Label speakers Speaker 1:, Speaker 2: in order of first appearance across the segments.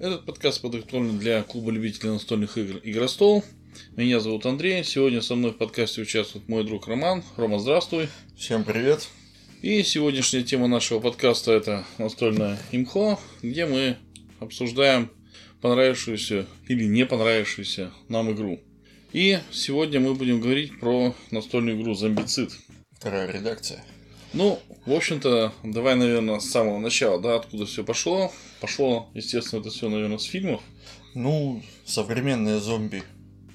Speaker 1: Этот подкаст подготовлен для клуба любителей настольных игр «Игростол». Меня зовут Андрей. Сегодня со мной в подкасте участвует мой друг Роман. Рома, здравствуй.
Speaker 2: Всем привет.
Speaker 1: И сегодняшняя тема нашего подкаста – это настольная имхо, где мы обсуждаем понравившуюся или не понравившуюся нам игру. И сегодня мы будем говорить про настольную игру «Зомбицид».
Speaker 2: Вторая редакция.
Speaker 1: Ну, в общем-то, давай, наверное, с самого начала, да, откуда все пошло. Пошло, естественно, это все, наверное, с фильмов.
Speaker 2: Ну, современные зомби.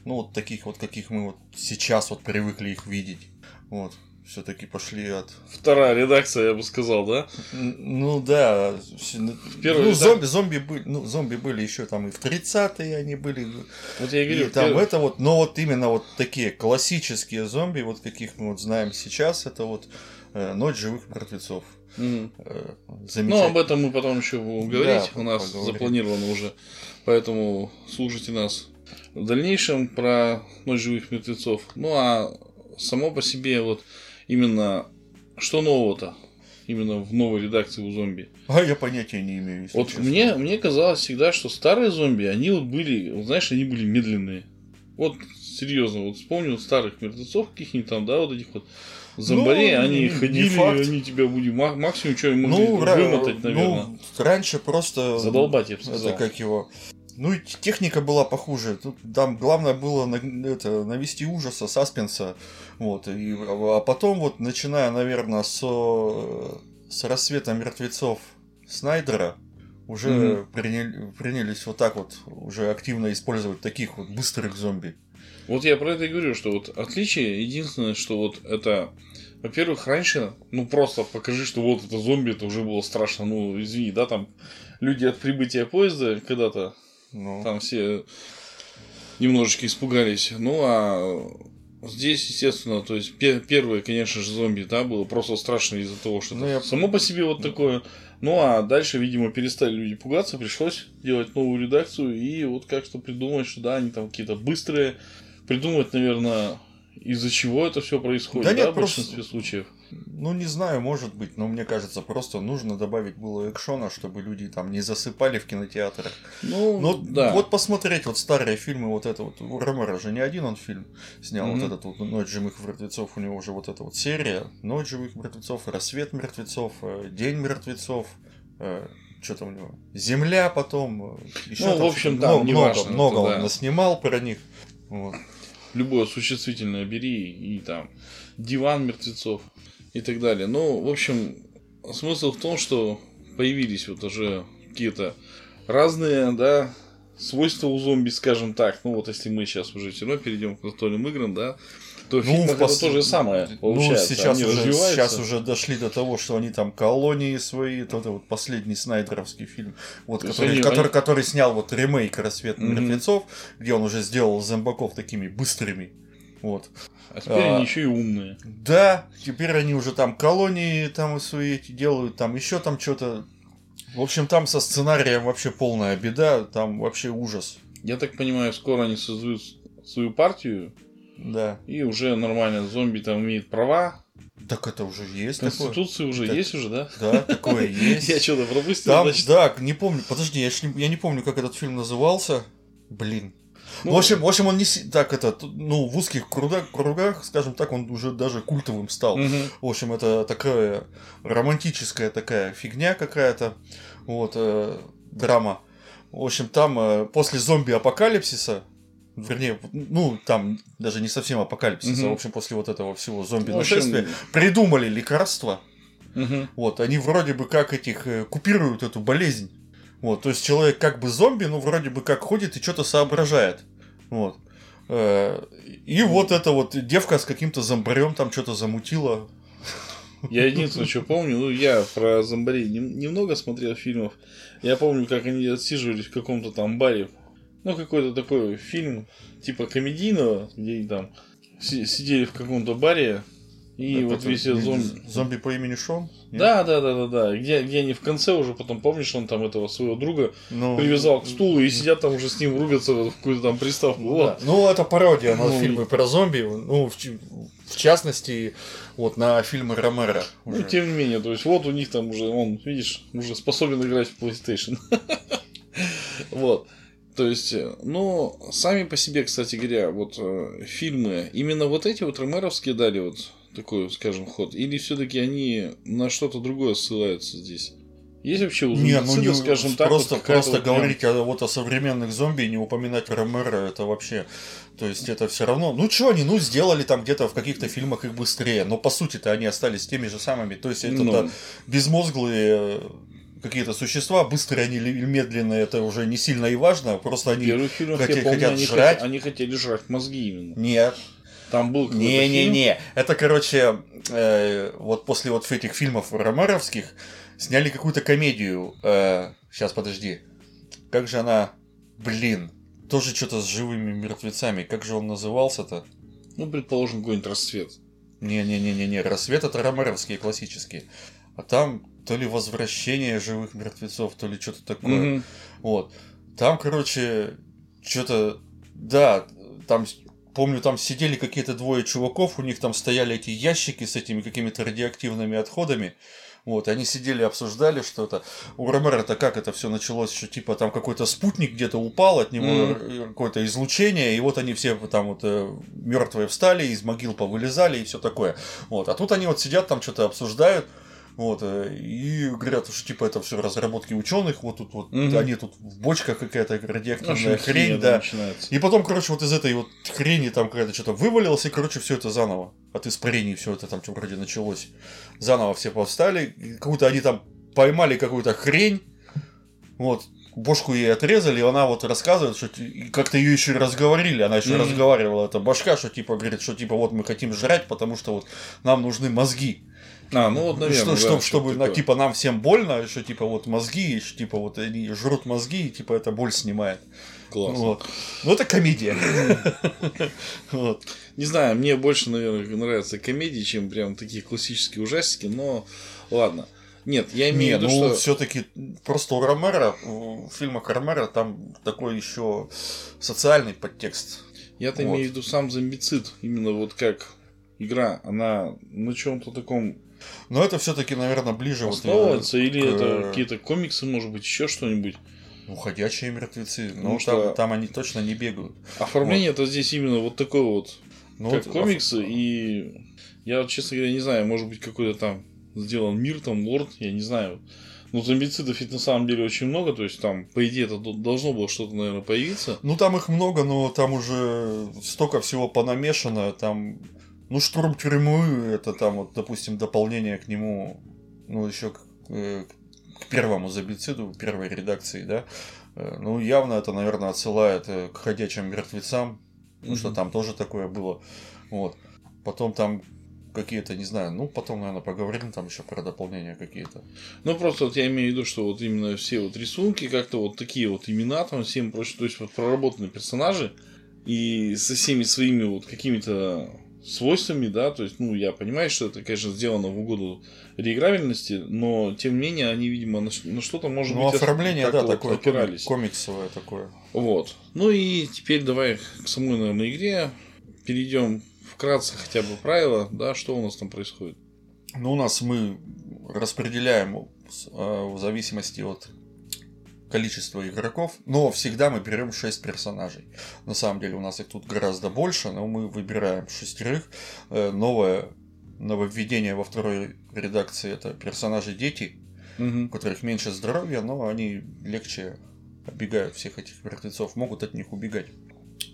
Speaker 2: Ну, вот таких вот, каких мы вот сейчас вот привыкли их видеть. Вот. Все-таки пошли от.
Speaker 1: Вторая редакция, я бы сказал, да?
Speaker 2: Ну да. Первый ну, редак... зомби, зомби были, ну, зомби были еще там и в 30-е они были. Вот я и говорю, и там первый... это вот, но вот именно вот такие классические зомби, вот каких мы вот знаем сейчас, это вот Ночь живых мертвецов.
Speaker 1: Mm. Ну, об этом мы потом еще будем говорить. Да, У нас поговорим. запланировано уже. Поэтому слушайте нас в дальнейшем про Ночь живых мертвецов. Ну а само по себе вот именно что нового-то? Именно в новой редакции у зомби.
Speaker 2: А я понятия не имею.
Speaker 1: Вот честно. мне, мне казалось всегда, что старые зомби, они вот были, вот знаешь, они были медленные. Вот серьезно, вот вспомнил старых мертвецов каких-нибудь там, да, вот этих вот зомбарей, ну, они ходили, они тебя будут максимум что могли ну, вымотать, наверное. Ну,
Speaker 2: раньше просто...
Speaker 1: Задолбать, я бы сказал.
Speaker 2: Это как его... Ну, и техника была похуже. Тут там главное было на, это, навести ужаса, саспенса. Вот. И, а потом, вот, начиная, наверное, с, с рассвета мертвецов Снайдера, уже mm-hmm. приняли, принялись вот так вот уже активно использовать таких вот быстрых зомби.
Speaker 1: Вот я про это и говорю, что вот отличие единственное, что вот это, во-первых, раньше, ну просто покажи, что вот это зомби, это уже было страшно, ну извини, да, там люди от прибытия поезда когда-то, ну. там все немножечко испугались, ну а Здесь, естественно, то есть первое, конечно же, зомби, да, было просто страшно из-за того, что ну, я... само по себе вот такое. Ну а дальше, видимо, перестали люди пугаться, пришлось делать новую редакцию и вот как-то придумать, что да, они там какие-то быстрые, придумать, наверное, из-за чего это все происходит, да, нет, да в просто... большинстве случаев.
Speaker 2: Ну, не знаю, может быть, но мне кажется, просто нужно добавить было экшона, чтобы люди там не засыпали в кинотеатрах. Ну, но да. Вот посмотреть вот старые фильмы, вот это вот, у Ромера же не один он фильм снял, mm-hmm. вот этот вот «Ночь живых мертвецов», у него уже вот эта вот серия «Ночь живых мертвецов», «Рассвет мертвецов», э, «День мертвецов», э, что там у него, Земля потом,
Speaker 1: э, еще ну, там, в общем, там
Speaker 2: много, важно, много, много он наснимал про них. Вот
Speaker 1: любое существительное бери и там диван мертвецов и так далее. Ну, в общем, смысл в том, что появились вот уже какие-то разные, да, свойства у зомби, скажем так. Ну, вот если мы сейчас уже все равно перейдем к настольным играм, да, то в ну, фильмах пос... это то же самое
Speaker 2: ну, получается. Ну, сейчас, они уже, сейчас уже дошли до того, что они там колонии свои, это вот последний снайдеровский фильм, вот, который, они, который, они... который снял вот ремейк «Рассвет mm-hmm. мертвецов», где он уже сделал зомбаков такими быстрыми. Вот.
Speaker 1: А теперь а, они еще и умные.
Speaker 2: Да, теперь они уже там колонии там свои эти делают, там еще там что-то. В общем, там со сценарием вообще полная беда, там вообще ужас.
Speaker 1: Я так понимаю, скоро они создают свою партию.
Speaker 2: Да.
Speaker 1: И уже нормально зомби там имеет права.
Speaker 2: Так это уже есть.
Speaker 1: Конституция уже так, есть уже, да?
Speaker 2: Да, такое есть.
Speaker 1: Я что-то пропустил.
Speaker 2: Там, да, не помню. Подожди, я не помню, как этот фильм назывался. Блин. Ну, в общем, в общем, он не так это, ну, в узких кругах, кругах, скажем так, он уже даже культовым стал. Угу. В общем, это такая романтическая такая фигня какая-то, вот э, драма. В общем, там э, после зомби-апокалипсиса Вернее, ну, там даже не совсем апокалипсис, угу. а в общем после вот этого всего зомби-нашествия общем... придумали лекарства. Угу. Вот, они вроде бы как этих э, купируют эту болезнь. Вот, то есть человек как бы зомби, но вроде бы как ходит и что-то соображает. Вот. Э, и вот эта вот девка с каким-то зомбарем там что-то замутила.
Speaker 1: Я единственное, что помню, ну, я про зомбарей немного смотрел фильмов. Я помню, как они отсиживались в каком-то там баре ну, какой-то такой фильм, типа комедийного, где они там сидели в каком-то баре, и это вот весь зомби...
Speaker 2: Зомби по имени Шон?
Speaker 1: Да, да, да, да, да. Где, где они в конце уже потом, помнишь, он там этого своего друга ну, привязал к стулу и сидят там уже с ним рубятся в какую-то там приставку. Ну, вот.
Speaker 2: Да. Ну, это пародия на ну, фильмы про зомби. Ну, в, в частности, вот на фильмы Ромера.
Speaker 1: Ну, тем не менее, то есть вот у них там уже, он, видишь, уже способен играть в PlayStation. Вот. То есть, э, ну, сами по себе, кстати говоря, вот э, фильмы, именно вот эти вот ромеровские дали вот такой, скажем, ход, или все-таки они на что-то другое ссылаются здесь? Есть вообще у
Speaker 2: не, ну, не, скажем так, просто, вот просто вот говорить прям... о, вот о современных зомби и не упоминать Ромеро, это вообще, то есть это все равно, ну что они, ну сделали там где-то в каких-то фильмах их быстрее, но по сути-то они остались теми же самыми, то есть это ну... безмозглые какие-то существа, быстрые они или медленные, это уже не сильно и важно, просто они
Speaker 1: хотят, помню, хотят они жрать. Хот... Они хотели жрать мозги именно.
Speaker 2: Нет.
Speaker 1: Там был
Speaker 2: Не-не-не, это, короче, э, вот после вот этих фильмов ромеровских, Сняли какую-то комедию. Э, сейчас, подожди. Как же она... Блин. Тоже что-то с живыми мертвецами. Как же он назывался-то?
Speaker 1: Ну, предположим, какой-нибудь рассвет.
Speaker 2: Не-не-не-не-не. Рассвет это ромеровские классические. А там то ли возвращение живых мертвецов, то ли что-то такое. Угу. Вот. Там, короче, что-то... Да, там помню, там сидели какие-то двое чуваков, у них там стояли эти ящики с этими какими-то радиоактивными отходами. Вот, они сидели, обсуждали что-то. У Ромера-то как это все началось, что типа там какой-то спутник где-то упал, от него mm. какое-то излучение, и вот они все там вот э, мертвые встали, из могил повылезали и все такое. Вот, а тут они вот сидят там что-то обсуждают. Вот, э, и говорят, что типа это все разработки ученых, вот тут вот угу. они тут в бочках какая-то радиоактивная хрень, да. Начинается. И потом, короче, вот из этой вот хрени там какая-то что-то вывалилось, и, короче, все это заново. От испарений все это там что вроде началось. Заново все повстали. Какую-то они там поймали какую-то хрень. Вот, бошку ей отрезали, и она вот рассказывает, что как-то ее еще разговорили, она еще mm-hmm. разговаривала, эта башка, что типа говорит, что типа вот мы хотим жрать, потому что вот нам нужны мозги.
Speaker 1: А, ну вот, наверное,
Speaker 2: что, да, что, чтобы, на, типа, нам всем больно, что, типа, вот мозги, что, типа, вот они жрут мозги, и, типа, это боль снимает.
Speaker 1: Классно.
Speaker 2: Вот. Ну, это комедия.
Speaker 1: вот. Не знаю, мне больше, наверное, нравятся комедии, чем прям такие классические ужастики, но ладно. Нет, я имею в виду, ну,
Speaker 2: что... все-таки просто у Ромера, в фильмах Ромера там такой еще социальный подтекст.
Speaker 1: Я-то вот. имею в виду сам зомбицид, именно вот как игра, она на чем-то таком
Speaker 2: но это все-таки, наверное, ближе
Speaker 1: Основывается, вот, или к... это какие-то комиксы, может быть, еще что-нибудь.
Speaker 2: Ну, ходячие мертвецы. Ну, что... там, там они точно не бегают.
Speaker 1: Оформление вот. это здесь именно вот такое вот, ну, как вот... комиксы. И я, честно говоря, не знаю, может быть, какой-то там сделан мир, там, лорд, я не знаю. Но зомбицидов ведь на самом деле очень много, то есть там, по идее, это должно было что-то, наверное, появиться.
Speaker 2: Ну, там их много, но там уже столько всего понамешано, там ну, штурм тюрьмы, это там, вот, допустим, дополнение к нему, ну, еще к, э, к первому забициду, первой редакции, да. Э, ну, явно это, наверное, отсылает э, к ходячим мертвецам, потому mm-hmm. что там тоже такое было. Вот. Потом там какие-то, не знаю, ну, потом, наверное, поговорим там еще про дополнения какие-то.
Speaker 1: Ну, просто вот я имею в виду, что вот именно все вот рисунки, как-то вот такие вот имена там, всем прочее, то есть вот проработанные персонажи, и со всеми своими вот какими-то свойствами, да, то есть, ну, я понимаю, что это, конечно, сделано в угоду реиграбельности, но, тем не менее, они, видимо, на, на что-то, может
Speaker 2: ну,
Speaker 1: быть,
Speaker 2: оформление, да, вот такое, опирались. комиксовое такое.
Speaker 1: Вот. Ну, и теперь давай к самой, наверное, игре перейдем вкратце хотя бы правила, да, что у нас там происходит.
Speaker 2: Ну, у нас мы распределяем э, в зависимости от количество игроков, но всегда мы берем 6 персонажей. На самом деле у нас их тут гораздо больше, но мы выбираем шестерых. Э, новое нововведение во второй редакции это персонажи дети, угу. у которых меньше здоровья, но они легче оббегают всех этих мертвецов, могут от них убегать.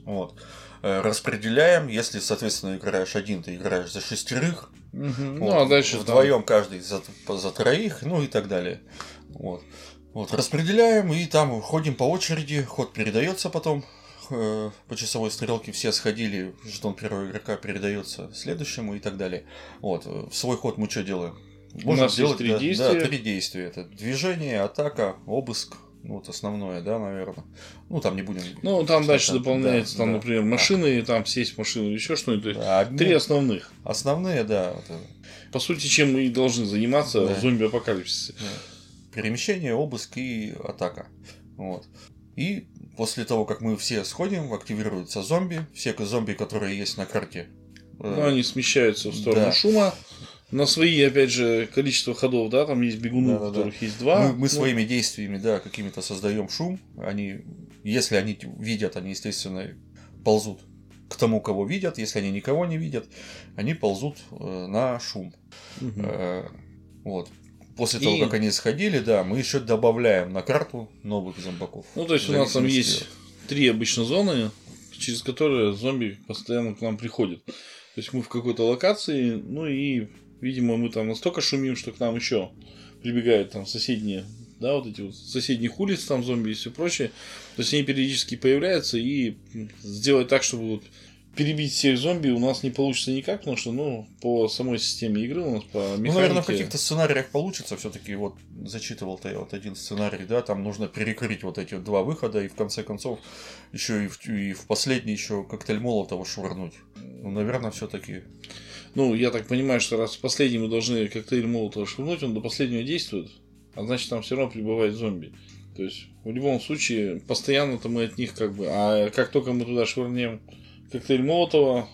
Speaker 2: Вот. Э, распределяем, если, соответственно, играешь один, ты играешь за шестерых.
Speaker 1: Угу. Вот. Ну, а дальше
Speaker 2: вдвоем там... каждый за, за троих, ну и так далее. Вот. Вот, распределяем и там ходим по очереди, ход передается потом э, по часовой стрелке, все сходили, жетон первого игрока передается следующему и так далее. Вот, в свой ход мы что делаем?
Speaker 1: Можем У нас сделать три да, действия.
Speaker 2: Да, три действия. Это движение, атака, обыск, ну, вот основное, да, наверное. Ну, там не будем.
Speaker 1: Ну, там дальше дополняется, да, там, да, например, машины, да. там сесть в машину, еще что-нибудь. Да, одни... Три основных.
Speaker 2: Основные, да. Это...
Speaker 1: По сути, чем мы и должны заниматься да. в зомби-апокалипсисе. Да
Speaker 2: перемещение, обыск и атака. Вот. И после того, как мы все сходим, активируются зомби. Все зомби, которые есть на карте.
Speaker 1: Э, ну, они смещаются в сторону да. шума. на свои, опять же, количество ходов, да, там есть бегуны, да, да, у которых да. есть два.
Speaker 2: Мы, мы ну... своими действиями, да, какими-то создаем шум. Они, если они видят, они, естественно, ползут к тому, кого видят. Если они никого не видят, они ползут э, на шум. Угу. Э, вот. После того, как они сходили, да, мы еще добавляем на карту новых зомбаков.
Speaker 1: Ну, то есть у нас там есть три обычно зоны, через которые зомби постоянно к нам приходят. То есть мы в какой-то локации, ну и Видимо, мы там настолько шумим, что к нам еще прибегают там соседние, да, вот эти вот соседних улиц, там зомби и все прочее. То есть они периодически появляются и сделать так, чтобы вот перебить всех зомби у нас не получится никак, потому что, ну, по самой системе игры у нас по механике... Ну,
Speaker 2: наверное, в каких-то сценариях получится. все-таки вот зачитывал-то я вот один сценарий, да, там нужно перекрыть вот эти два выхода и в конце концов еще и в, и в последний еще коктейль Молотова швырнуть. Ну, наверное, все-таки
Speaker 1: ну, я так понимаю, что раз последний мы должны коктейль молотого швырнуть, он до последнего действует, а значит там все равно прибывает зомби. То есть, в любом случае, постоянно-то мы от них как бы... А как только мы туда швырнем коктейль молотого,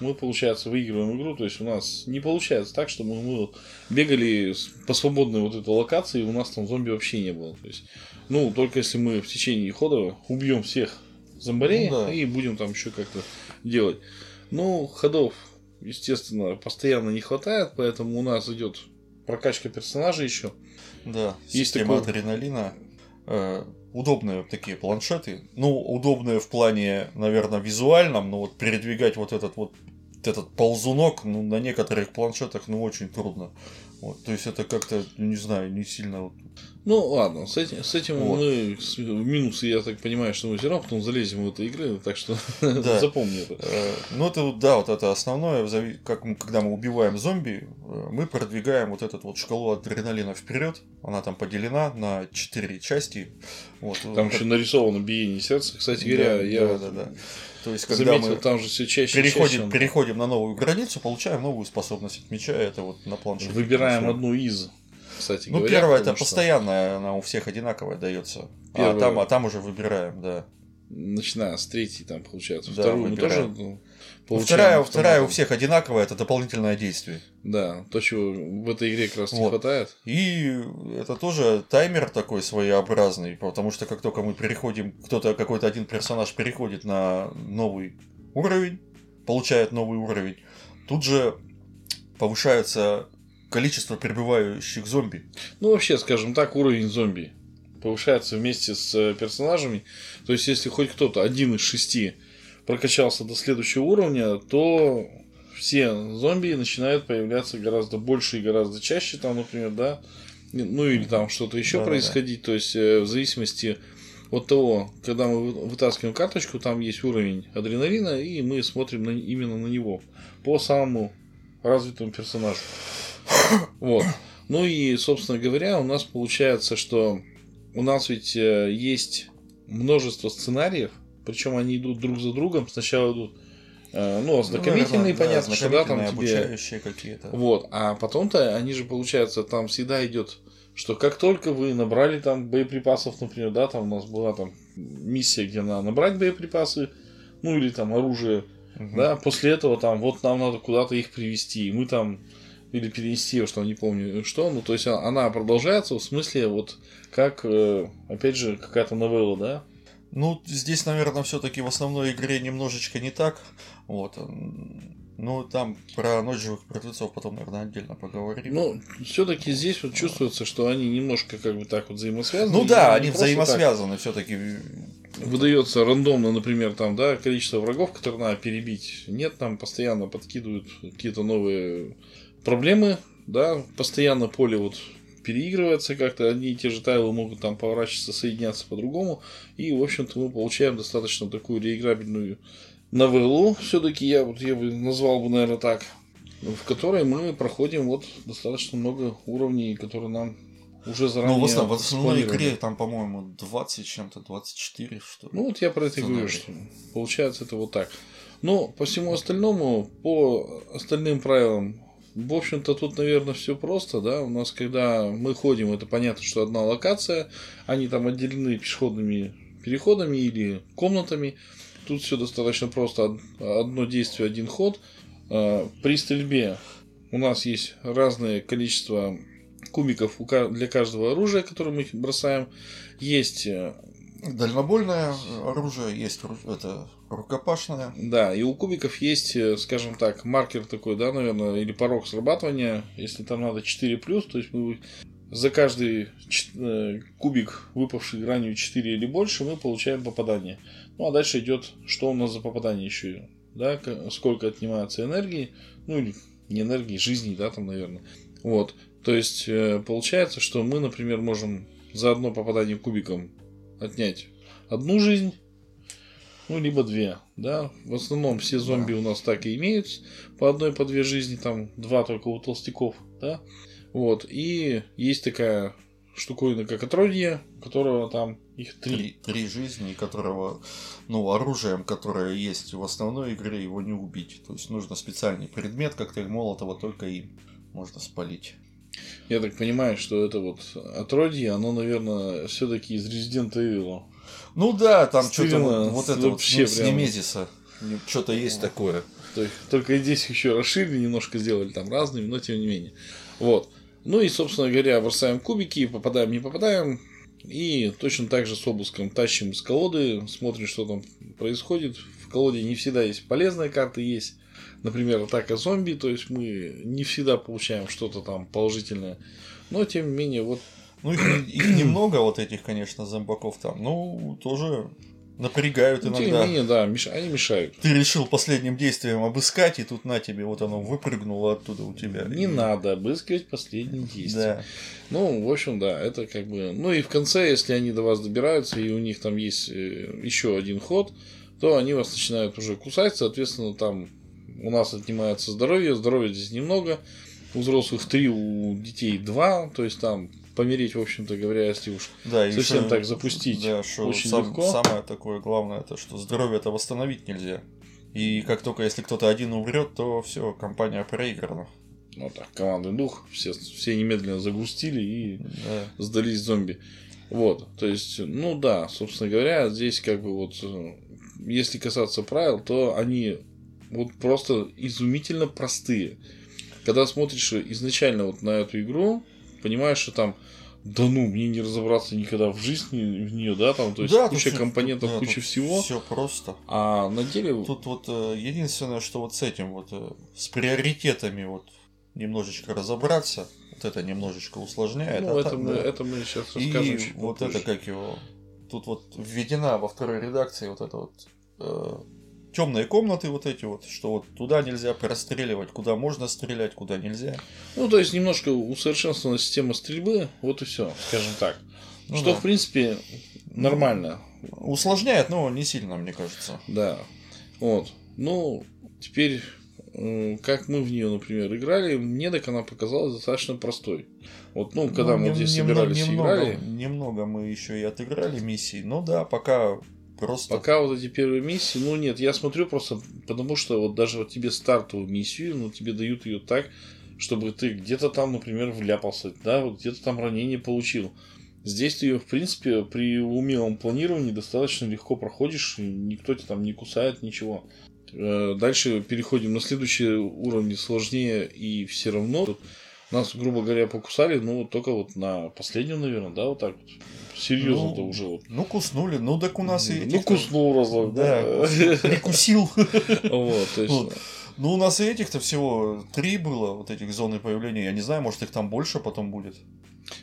Speaker 1: мы, получается, выигрываем игру. То есть, у нас не получается так, что мы, мы бегали по свободной вот этой локации, и у нас там зомби вообще не было. То есть, ну, только если мы в течение хода убьем всех зомбарей ну, да. и будем там еще как-то делать. Ну, ходов естественно, постоянно не хватает, поэтому у нас идет прокачка персонажа еще.
Speaker 2: Да, есть система такой... адреналина. Удобные такие планшеты. Ну, удобные в плане, наверное, визуальном, но вот передвигать вот этот вот этот ползунок, ну, на некоторых планшетах, ну, очень трудно. Вот, то есть это как-то, не знаю, не сильно
Speaker 1: ну ладно, с этим, с этим вот. мы в минусы, я так понимаю, что мы все равно потом залезем в эту игры, так что да. запомни это.
Speaker 2: Э, ну это да, вот это основное, как мы, когда мы убиваем зомби, э, мы продвигаем вот эту вот шкалу адреналина вперед. Она там поделена на четыре части.
Speaker 1: Вот. Там еще нарисовано биение сердца. Кстати говоря, да, я да, да, да. То есть, когда заметил, мы там же все чаще,
Speaker 2: переходим, чаще переходим на новую границу, получаем новую способность от меча. Это вот на планшете.
Speaker 1: Выбираем одну из кстати
Speaker 2: ну, говоря. Ну, первая это что... постоянная, она у всех одинаковая дается. Первая... А, там, а там уже выбираем, да.
Speaker 1: Начиная с третьей, там, получается. Да, Вторую
Speaker 2: выбираем. мы тоже ну, Вторая, вторая у всех одинаковая, это дополнительное действие.
Speaker 1: Да, то, чего в этой игре как раз вот. не хватает.
Speaker 2: И это тоже таймер такой своеобразный, потому что как только мы переходим, кто-то, какой-то один персонаж переходит на новый уровень, получает новый уровень, тут же повышается количество прибывающих зомби.
Speaker 1: Ну, вообще, скажем так, уровень зомби повышается вместе с э, персонажами. То есть, если хоть кто-то один из шести прокачался до следующего уровня, то все зомби начинают появляться гораздо больше и гораздо чаще, там, например, да, ну или там что-то еще да, происходить, да. то есть э, в зависимости от того, когда мы вытаскиваем карточку, там есть уровень адреналина, и мы смотрим на, именно на него по самому развитому персонажу. Вот. Ну и, собственно говоря, у нас получается, что у нас ведь э, есть множество сценариев, причем они идут друг за другом. Сначала идут э, ну, ознакомительные, ну, понятно, да, что да, там тебе... какие-то. Вот, а потом-то они же, получается, там всегда идет, что как только вы набрали там боеприпасов, например, да, там у нас была там миссия, где надо набрать боеприпасы, ну или там оружие, угу. да, после этого там вот нам надо куда-то их привести, и мы там или перенести, что не помню что, ну то есть она продолжается в смысле вот как, э, опять же, какая-то новелла, да?
Speaker 2: Ну, здесь, наверное, все-таки в основной игре немножечко не так. Вот. Ну, там про ночь живых мертвецов потом, наверное, отдельно поговорим.
Speaker 1: Ну, все-таки здесь вот чувствуется, что они немножко как бы так вот взаимосвязаны.
Speaker 2: Ну да, они взаимосвязаны все-таки.
Speaker 1: Выдается рандомно, например, там, да, количество врагов, которые надо перебить. Нет, там постоянно подкидывают какие-то новые проблемы, да, постоянно поле вот переигрывается как-то, одни и те же тайлы могут там поворачиваться, соединяться по-другому, и, в общем-то, мы получаем достаточно такую реиграбельную новеллу, все-таки я вот я бы назвал бы, наверное, так, в которой мы проходим вот достаточно много уровней, которые нам уже заранее Ну, в
Speaker 2: основном, в основной игре там, по-моему, 20 чем-то, 24, что ли.
Speaker 1: Ну, вот я про это и говорю, что получается это вот так. Но по всему остальному, по остальным правилам в общем-то, тут, наверное, все просто, да. У нас, когда мы ходим, это понятно, что одна локация, они там отделены пешеходными переходами или комнатами. Тут все достаточно просто. Одно действие, один ход. А, при стрельбе у нас есть разное количество кубиков для каждого оружия, которое мы бросаем. Есть
Speaker 2: дальнобойное оружие, есть это рукопашное.
Speaker 1: Да, и у кубиков есть, э, скажем так, маркер такой, да, наверное, или порог срабатывания. Если там надо 4 плюс, то есть мы за каждый э, кубик, выпавший гранью 4 или больше, мы получаем попадание. Ну а дальше идет, что у нас за попадание еще, да, сколько отнимается энергии, ну или не энергии, жизни, да, там, наверное. Вот. То есть э, получается, что мы, например, можем за одно попадание кубиком отнять одну жизнь, ну, либо две, да. В основном все зомби да. у нас так и имеют, по одной, по две жизни, там два только у толстяков, да. Вот, и есть такая штуковина, как отродье, которого там их три.
Speaker 2: три. Три жизни, которого, ну, оружием, которое есть в основной игре, его не убить. То есть нужно специальный предмет, коктейль Молотова, только им можно спалить.
Speaker 1: Я так понимаю, что это вот отродье, оно, наверное, все-таки из Resident Evil.
Speaker 2: Ну да, там что-то вот, вот это вообще вот, ну, с Немезиса. Что-то есть такое.
Speaker 1: Только здесь еще расширили, немножко сделали там разными, но тем не менее. Вот. Ну и, собственно говоря, бросаем кубики, попадаем, не попадаем. И точно так же с обыском тащим с колоды, смотрим, что там происходит. В колоде не всегда есть полезные карты, есть например, атака зомби, то есть мы не всегда получаем что-то там положительное, но тем не менее вот.
Speaker 2: Ну их, их немного вот этих, конечно, зомбаков там, ну тоже напрягают ну, иногда. Тем
Speaker 1: не менее, да, меш... они мешают.
Speaker 2: Ты решил последним действием обыскать, и тут на тебе вот оно выпрыгнуло оттуда у тебя.
Speaker 1: Не и... надо обыскивать последним действием. Да. Ну, в общем, да, это как бы. Ну и в конце, если они до вас добираются, и у них там есть э, еще один ход, то они вас начинают уже кусать, соответственно, там у нас отнимается здоровье, здоровья здесь немного, у взрослых три, у детей два, то есть там помереть, в общем-то говоря, если уж да, совсем еще, так запустить,
Speaker 2: да, что очень сам, легко. Самое такое главное, это что здоровье это восстановить нельзя. И как только если кто-то один умрет, то все, компания проиграна.
Speaker 1: Ну так, командный дух, все, все немедленно загрустили и да. сдались зомби. Вот, то есть, ну да, собственно говоря, здесь как бы вот, э, если касаться правил, то они вот просто изумительно простые. Когда смотришь изначально вот на эту игру, понимаешь, что там да ну, мне не разобраться никогда в жизни в нее, да, там, то есть да, куча компонентов, да, куча всего.
Speaker 2: Все просто.
Speaker 1: А на деле.
Speaker 2: Тут вот э, единственное, что вот с этим вот э, с приоритетами вот немножечко разобраться, вот это немножечко усложняет.
Speaker 1: Ну, а это, так, мы, да. это мы сейчас расскажем.
Speaker 2: И вот это как его. Тут вот введена во второй редакции вот это вот э, темные комнаты вот эти вот, что вот туда нельзя простреливать, куда можно стрелять, куда нельзя.
Speaker 1: Ну, то есть немножко усовершенствована система стрельбы, вот и все, скажем так. Ну, что, да. в принципе, нормально.
Speaker 2: Усложняет, но не сильно, мне кажется.
Speaker 1: Да. Вот. Ну, теперь, как мы в нее, например, играли, мне так она показалась достаточно простой. Вот, ну, когда ну, мы здесь собирались
Speaker 2: немного,
Speaker 1: играли.
Speaker 2: Немного мы еще и отыграли миссий. Ну да, пока Просто.
Speaker 1: Пока вот эти первые миссии, ну нет, я смотрю просто, потому что вот даже вот тебе стартовую миссию, ну тебе дают ее так, чтобы ты где-то там, например, вляпался, да, вот где-то там ранение получил. Здесь ты ее, в принципе, при умелом планировании достаточно легко проходишь, никто тебя там не кусает, ничего. Э, дальше переходим на следующие уровни сложнее, и все равно нас, грубо говоря, покусали, ну, только вот на последнем, наверное, да, вот так вот. Серьезно-то
Speaker 2: ну,
Speaker 1: уже вот.
Speaker 2: Ну, куснули. Ну, так у нас и
Speaker 1: Ну, куснул разок,
Speaker 2: да. Прикусил.
Speaker 1: Вот, то есть.
Speaker 2: Ну, у нас и этих-то всего три было, вот этих зоны появления. Я не знаю, может, их там больше потом будет.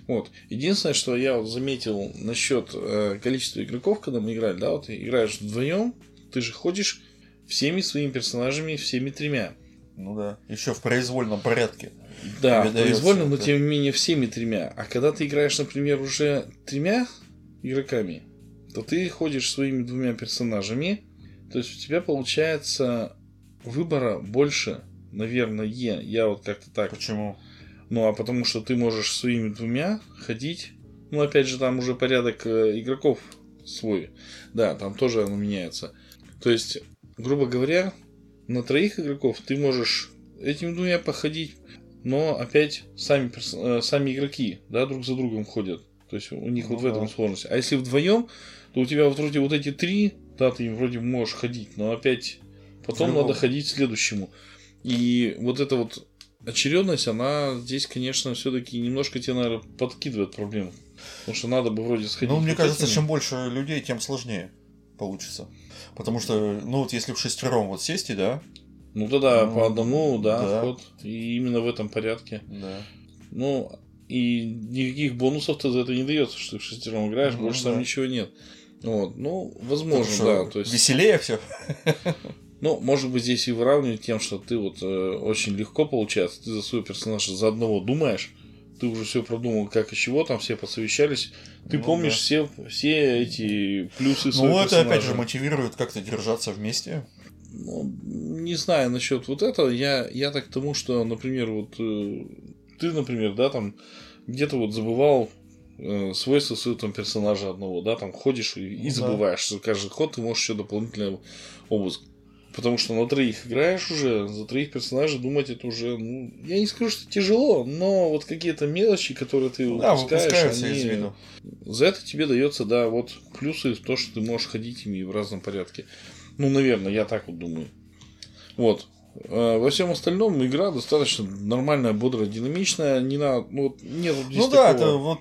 Speaker 1: Вот. Единственное, что я вот заметил насчет э, количества игроков, когда мы играли, да, вот ты играешь вдвоем, ты же ходишь всеми своими персонажами, всеми тремя.
Speaker 2: Ну да. Еще в произвольном порядке.
Speaker 1: Да, произвольно, но тем не менее всеми тремя. А когда ты играешь, например, уже тремя игроками, то ты ходишь своими двумя персонажами, то есть у тебя получается выбора больше, наверное, я вот как-то так.
Speaker 2: Почему?
Speaker 1: Ну, а потому что ты можешь своими двумя ходить, ну, опять же, там уже порядок э, игроков свой, да, там тоже оно меняется. То есть, грубо говоря, на троих игроков ты можешь этими двумя походить, но опять сами, э, сами игроки, да, друг за другом ходят. То есть у них ну, вот в этом сложность. А если вдвоем, то у тебя вот вроде вот эти три, да, ты им вроде можешь ходить, но опять потом надо ходить следующему. И вот это вот очередность, она здесь, конечно, все-таки немножко тебе, наверное, подкидывает проблему. Потому что надо бы вроде сходить.
Speaker 2: Ну, мне кажется, чем больше людей, тем сложнее получится. Потому что, ну вот если в шестером вот сесть, да?
Speaker 1: Ну тогда ну, по одному, да, да, вход. И именно в этом порядке.
Speaker 2: Да.
Speaker 1: Ну, и никаких бонусов-то за это не дается, что ты в шестером играешь, ну, больше да. там ничего нет. Вот, ну, возможно, да. То есть...
Speaker 2: Веселее все.
Speaker 1: Ну, может быть, здесь и выравнивать тем, что ты вот э, очень легко получается, ты за свой персонаж за одного думаешь, ты уже все продумал, как и чего, там все посовещались, ты ну, помнишь да. все, все эти плюсы
Speaker 2: Ну, это персонажа. опять же мотивирует как-то держаться вместе.
Speaker 1: Ну, не знаю насчет вот этого, я, я так к тому, что, например, вот э, ты, например, да, там где-то вот забывал э, свойства своего там персонажа одного, да, там ходишь и, и ну забываешь, что каждый ход ты можешь еще дополнительный обыск. Потому что на троих играешь уже, за троих персонажей думать это уже, ну, я не скажу, что тяжело, но вот какие-то мелочи, которые ты
Speaker 2: да, упускаешь, они... из виду.
Speaker 1: За это тебе дается, да, вот плюсы в то, что ты можешь ходить ими в разном порядке. Ну, наверное, я так вот думаю. Вот. А во всем остальном игра достаточно нормальная, бодрая, динамичная. Не на, ну, вот нет
Speaker 2: Ну да, это вот,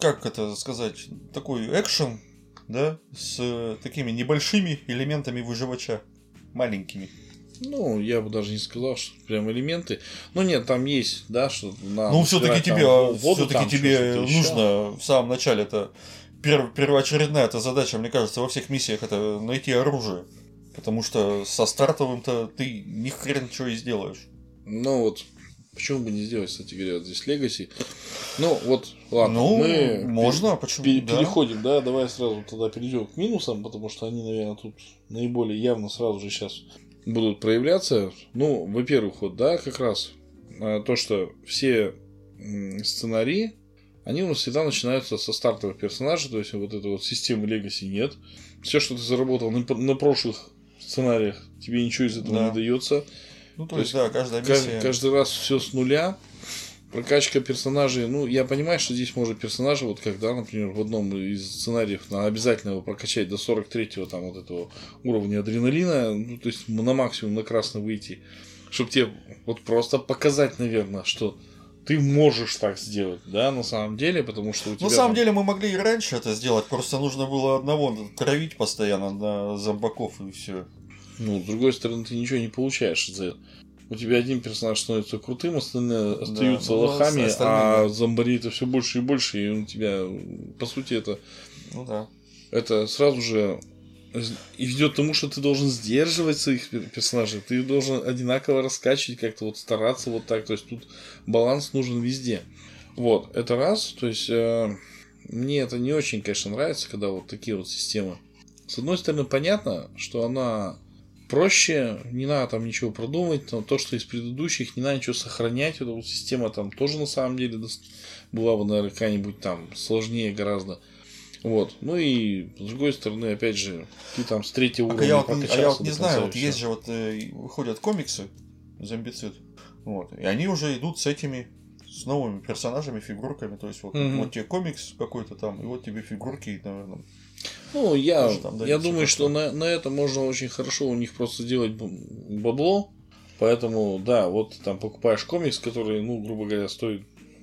Speaker 2: как это сказать, такой экшен, да, с э, такими небольшими элементами выживача маленькими.
Speaker 1: Ну, я бы даже не сказал, что прям элементы. Ну нет, там есть, да, что
Speaker 2: на. Ну, все-таки тебе, все-таки тебе нужно в самом начале это перв, первоочередная эта задача, мне кажется, во всех миссиях это найти оружие. Потому что со стартовым-то ты ни хрен ничего и сделаешь.
Speaker 1: Ну вот, почему бы не сделать, кстати говоря, здесь Legacy. Ну вот, ладно,
Speaker 2: ну, мы можно,
Speaker 1: пер-
Speaker 2: почему?
Speaker 1: Пер- да. Переходим, да, давай сразу тогда перейдем к минусам, потому что они, наверное, тут наиболее явно сразу же сейчас будут проявляться. Ну, во-первых, вот, да, как раз а, то, что все сценарии, они у нас всегда начинаются со стартовых персонажей, то есть вот этой вот системы Legacy нет. Все, что ты заработал на, на прошлых сценариях, тебе ничего из этого да. не дается.
Speaker 2: Ну, то, то есть, да, каждая миссия...
Speaker 1: Каждый раз все с нуля. Прокачка персонажей, ну, я понимаю, что здесь может персонажа, вот когда, например, в одном из сценариев надо обязательно его прокачать до 43-го там вот этого уровня адреналина, ну, то есть на максимум на красный выйти, чтобы тебе вот просто показать, наверное, что ты можешь так сделать, да, на самом деле, потому что у тебя...
Speaker 2: На самом там... деле мы могли и раньше это сделать, просто нужно было одного травить постоянно на зомбаков и все.
Speaker 1: Ну, с другой стороны, ты ничего не получаешь за это у тебя один персонаж становится крутым, остальные остаются да, ну, лохами, а зомбари это все больше и больше, и у тебя, по сути, это.
Speaker 2: Ну да.
Speaker 1: Это сразу же идет к тому, что ты должен сдерживать своих персонажей, ты должен одинаково раскачивать, как-то вот стараться вот так. То есть тут баланс нужен везде. Вот, это раз. То есть э, мне это не очень, конечно, нравится, когда вот такие вот системы. С одной стороны, понятно, что она проще, не надо там ничего продумывать, но то, что из предыдущих, не надо ничего сохранять, эта вот система там тоже на самом деле была бы, наверное, какая-нибудь там сложнее гораздо. Вот. Ну и с другой стороны, опять же, ты там с третьего
Speaker 2: уровня. А я вот, а я вот не знаю, вот есть же вот э, выходят комиксы зомбицид. Вот. И они уже идут с этими с новыми персонажами, фигурками. То есть вот, mm вот тебе комикс какой-то там, и вот тебе фигурки, наверное,
Speaker 1: ну, я, я думаю, что на, на это можно очень хорошо у них просто сделать бабло. Поэтому, да, вот ты там покупаешь комикс, который, ну, грубо говоря, стоит,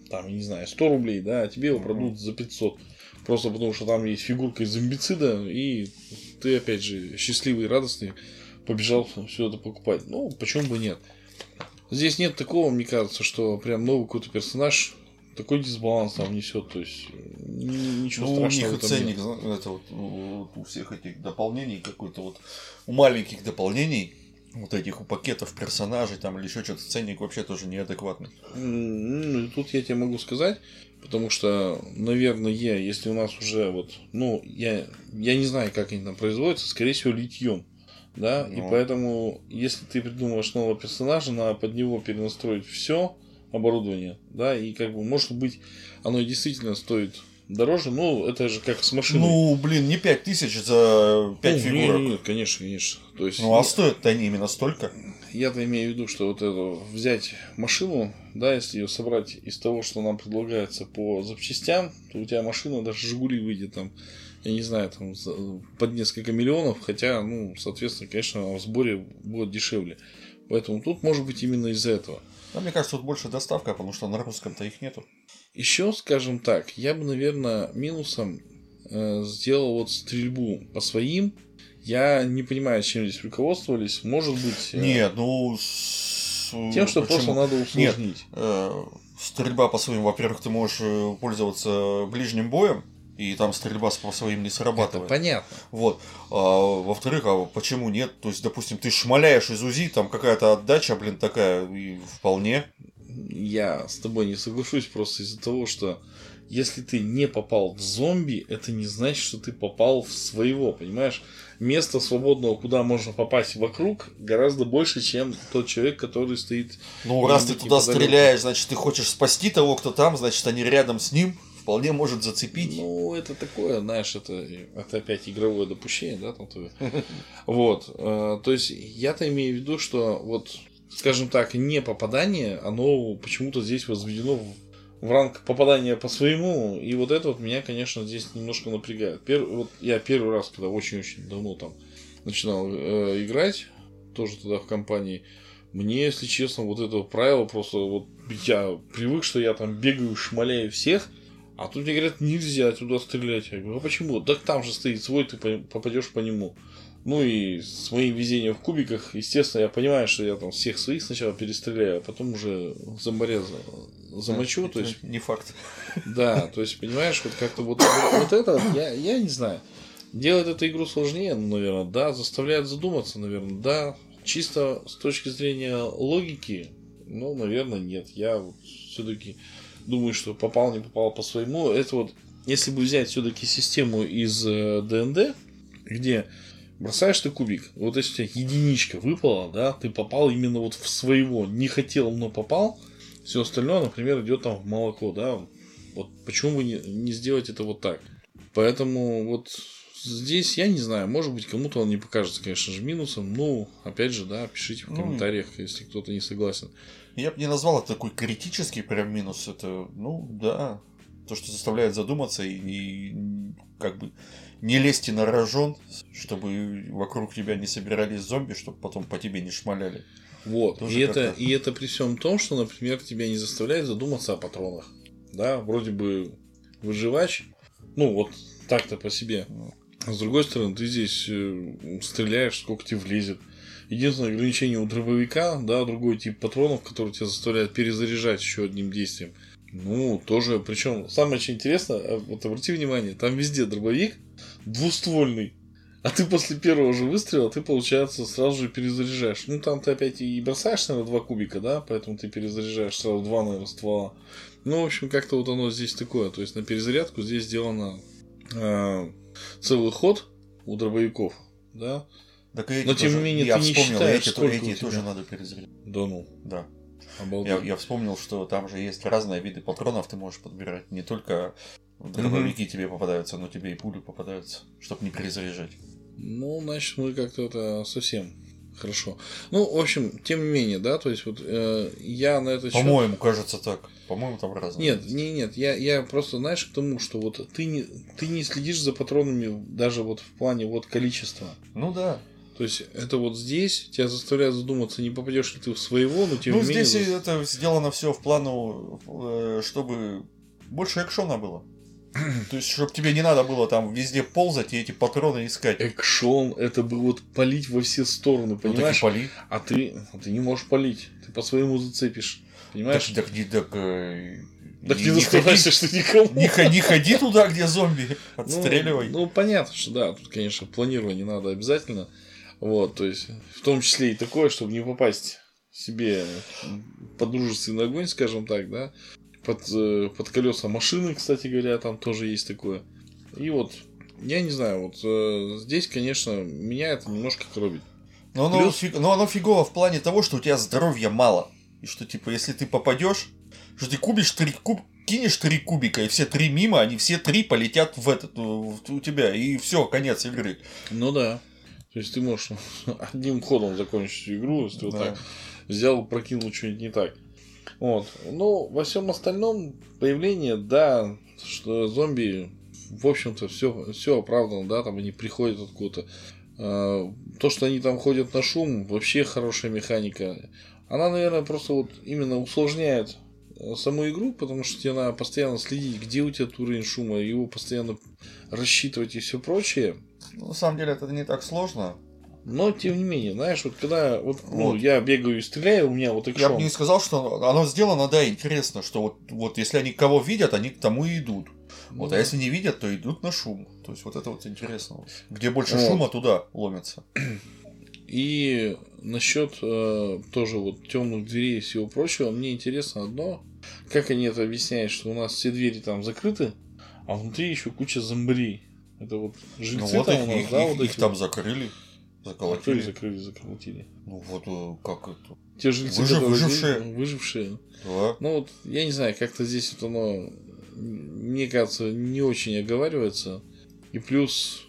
Speaker 1: там, я не знаю, 100 рублей, да, а тебе его продадут за 500. Просто потому, что там есть фигурка из зомбицида, и ты, опять же, счастливый и радостный побежал все это покупать. Ну, почему бы нет? Здесь нет такого, мне кажется, что прям новый какой-то персонаж такой дисбаланс там несет, то есть ничего ну, страшного.
Speaker 2: У них ценник, нет. это вот у всех этих дополнений какой-то вот у маленьких дополнений вот этих у пакетов персонажей там или еще что-то ценник вообще тоже неадекватный.
Speaker 1: Ну, тут я тебе могу сказать, потому что, наверное, если у нас уже вот, ну, я, я не знаю, как они там производятся, скорее всего, литьем. Да, ну. и поэтому, если ты придумываешь нового персонажа, надо под него перенастроить все, оборудование, да, и как бы, может быть, оно действительно стоит дороже, но это же как с машиной.
Speaker 2: Ну, блин, не 5 тысяч за 5 ну, фигурок. Нет,
Speaker 1: нет, конечно, конечно. То есть,
Speaker 2: ну, а стоят-то они именно столько?
Speaker 1: Я-то имею в виду, что вот это взять машину, да, если ее собрать из того, что нам предлагается по запчастям, то у тебя машина даже Жигули выйдет там, я не знаю, там под несколько миллионов, хотя, ну, соответственно, конечно, в сборе будет дешевле. Поэтому тут может быть именно из-за этого.
Speaker 2: А мне кажется, тут больше доставка, потому что на русском-то их нету.
Speaker 1: Еще, скажем так, я бы, наверное, минусом э, сделал вот стрельбу по своим. Я не понимаю, чем здесь руководствовались. Может быть...
Speaker 2: Э, Нет, ну... С...
Speaker 1: Тем, что Почему? просто надо усложнить. Нет,
Speaker 2: э, стрельба по своим, во-первых, ты можешь э, пользоваться ближним боем, и там стрельба по своим не срабатывает.
Speaker 1: Это понятно.
Speaker 2: Вот. А, во-вторых, а почему нет? То есть, допустим, ты шмаляешь из УЗИ, там какая-то отдача, блин, такая, и вполне.
Speaker 1: Я с тобой не соглашусь просто из-за того, что если ты не попал в зомби, это не значит, что ты попал в своего, понимаешь? Места свободного, куда можно попасть вокруг, гораздо больше, чем тот человек, который стоит.
Speaker 2: Ну, раз ты туда стреляешь, значит, ты хочешь спасти того, кто там, значит, они рядом с ним вполне может зацепить.
Speaker 1: Ну, это такое, знаешь, это, это опять игровое допущение, да, там твое. Вот. Э, то есть, я-то имею в виду, что вот, скажем так, не попадание, оно почему-то здесь возведено в, в ранг попадания по своему, и вот это вот меня, конечно, здесь немножко напрягает. Пер, вот я первый раз, когда очень-очень давно там начинал э, играть, тоже тогда в компании, мне, если честно, вот это правило просто вот я привык, что я там бегаю, шмаляю всех, а тут мне говорят, нельзя туда стрелять. Я говорю, а почему? Так там же стоит свой, ты попадешь по нему. Ну и с моим везением в кубиках, естественно, я понимаю, что я там всех своих сначала перестреляю, а потом уже зомбаря замочу.
Speaker 2: Это
Speaker 1: то есть,
Speaker 2: не факт.
Speaker 1: Да, то есть, понимаешь, вот как-то вот, вот это, я, я не знаю. Делает эту игру сложнее, ну, наверное, да, заставляет задуматься, наверное, да. Чисто с точки зрения логики, ну, наверное, нет. Я вот все-таки думаю, что попал, не попал по своему. Это вот, если бы взять все-таки систему из ДНД, э, где бросаешь ты кубик, вот если у тебя единичка выпала, да, ты попал именно вот в своего, не хотел, но попал, все остальное, например, идет там в молоко, да, вот почему бы не, не сделать это вот так? Поэтому вот здесь я не знаю, может быть, кому-то он не покажется, конечно же, минусом. Ну, опять же, да, пишите в ну, комментариях, если кто-то не согласен.
Speaker 2: Я бы не назвал это такой критический прям минус. Это, ну, да, то, что заставляет задуматься и, и как бы не лезьте на рожон, чтобы вокруг тебя не собирались зомби, чтобы потом по тебе не шмаляли.
Speaker 1: Вот. и это, и это при всем том, что, например, тебя не заставляет задуматься о патронах. Да, вроде бы выживач, ну вот так-то по себе. А с другой стороны, ты здесь э, стреляешь, сколько тебе влезет. Единственное ограничение у дробовика, да, другой тип патронов, который тебя заставляет перезаряжать еще одним действием. Ну, тоже, причем самое очень интересное, а, вот обрати внимание, там везде дробовик двуствольный. А ты после первого же выстрела, ты, получается, сразу же перезаряжаешь. Ну, там ты опять и бросаешь, наверное, два кубика, да, поэтому ты перезаряжаешь сразу два, наверное, ствола. Ну, в общем, как-то вот оно здесь такое. То есть, на перезарядку здесь сделано э, целый ход у дробовиков, да.
Speaker 2: Так и Но тем не менее, я ты вспомнил, не считаешь, эти, эти тоже надо перезарядить.
Speaker 1: Да ну.
Speaker 2: Да. Я, я вспомнил, что там же есть разные виды патронов, ты можешь подбирать. Не только дробовики mm-hmm. тебе попадаются, но тебе и пули попадаются, чтобы не перезаряжать.
Speaker 1: Ну, значит, мы как-то это совсем хорошо. Ну, в общем, тем не менее, да, то есть вот э, я на это
Speaker 2: По-моему, счет... кажется так. По-моему, там разные.
Speaker 1: Нет, не, нет, я, я просто, знаешь, к тому, что вот ты не, ты не следишь за патронами даже вот в плане вот количества.
Speaker 2: Ну да.
Speaker 1: То есть это вот здесь тебя заставляет задуматься, не попадешь ли ты в своего, но тем
Speaker 2: ну,
Speaker 1: не менее.
Speaker 2: Ну, здесь это сделано все в плану, э, чтобы больше экшона было. То есть, чтобы тебе не надо было там везде ползать и эти патроны искать.
Speaker 1: Экшон это бы вот палить во все стороны, понимаешь?
Speaker 2: Ну, так и пали.
Speaker 1: А ты, а ты не можешь палить. Ты по своему зацепишь. Понимаешь?
Speaker 2: Так, так, так, э,
Speaker 1: так не, не заставайся, что никому.
Speaker 2: Не, не ходи туда, где зомби. Ну, Отстреливай.
Speaker 1: Ну, ну, понятно, что да, тут, конечно, планирование надо обязательно. Вот, то есть, в том числе и такое, чтобы не попасть себе под дружественный огонь, скажем так, да, под, э, под колеса машины, кстати говоря, там тоже есть такое. И вот, я не знаю, вот э, здесь, конечно, меня это немножко коробит.
Speaker 2: Но оно, Плюс... фиг, но оно фигово в плане того, что у тебя здоровья мало. И что, типа, если ты попадешь, что ты кубишь три куб, кинешь три кубика, и все три мимо, они все три полетят в этот, в, у тебя, и все, конец игры.
Speaker 1: Ну да. То есть ты можешь одним ходом закончить игру, если да. вот так взял, прокинул что-нибудь не так. Вот. Ну, во всем остальном появление, да, что зомби, в общем-то, все, все оправдано, да, там они приходят откуда-то. А, то, что они там ходят на шум, вообще хорошая механика. она, наверное, просто вот именно усложняет э, саму игру, потому что тебе надо постоянно следить, где у тебя уровень шума, его постоянно рассчитывать и все прочее.
Speaker 2: Ну, на самом деле это не так сложно.
Speaker 1: Но, тем не менее, знаешь, вот когда вот, ну, я бегаю и стреляю, у меня вот
Speaker 2: экшон. Я бы не сказал, что оно сделано, да, интересно, что вот, вот если они кого видят, они к тому и идут. Вот, а если не видят, то идут на шум. То есть вот это вот интересно. Где больше вот. шума, туда ломятся.
Speaker 1: И насчет э, тоже вот темных дверей и всего прочего, мне интересно одно, как они это объясняют, что у нас все двери там закрыты, а внутри еще куча зомбарей. Это вот
Speaker 2: жильцы ну, вот там их, у нас, их, да, их, вот их эти... там закрыли.
Speaker 1: Заколотили. А закрыли, заколотили.
Speaker 2: Ну вот э, как это.
Speaker 1: Те жильцы, Выжив, выжившие. Выжившие. Да. Ну вот, я не знаю, как-то здесь вот оно, мне кажется, не очень оговаривается. И плюс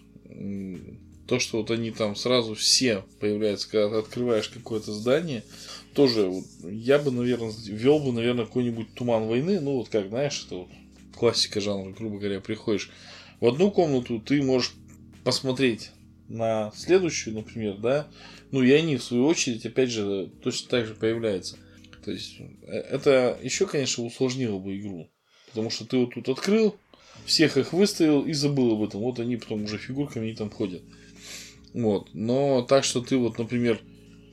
Speaker 1: то, что вот они там сразу все появляются, когда ты открываешь какое-то здание, тоже вот, я бы, наверное, вел бы, наверное, какой-нибудь туман войны, ну вот как, знаешь, это вот классика жанра, грубо говоря, приходишь в одну комнату, ты можешь посмотреть на следующую, например, да, ну и они, в свою очередь, опять же, точно так же появляются. То есть, э, это еще, конечно, усложнило бы игру. Потому что ты вот тут открыл, всех их выставил и забыл об этом. Вот они потом уже фигурками они там ходят. Вот. Но так что ты вот, например,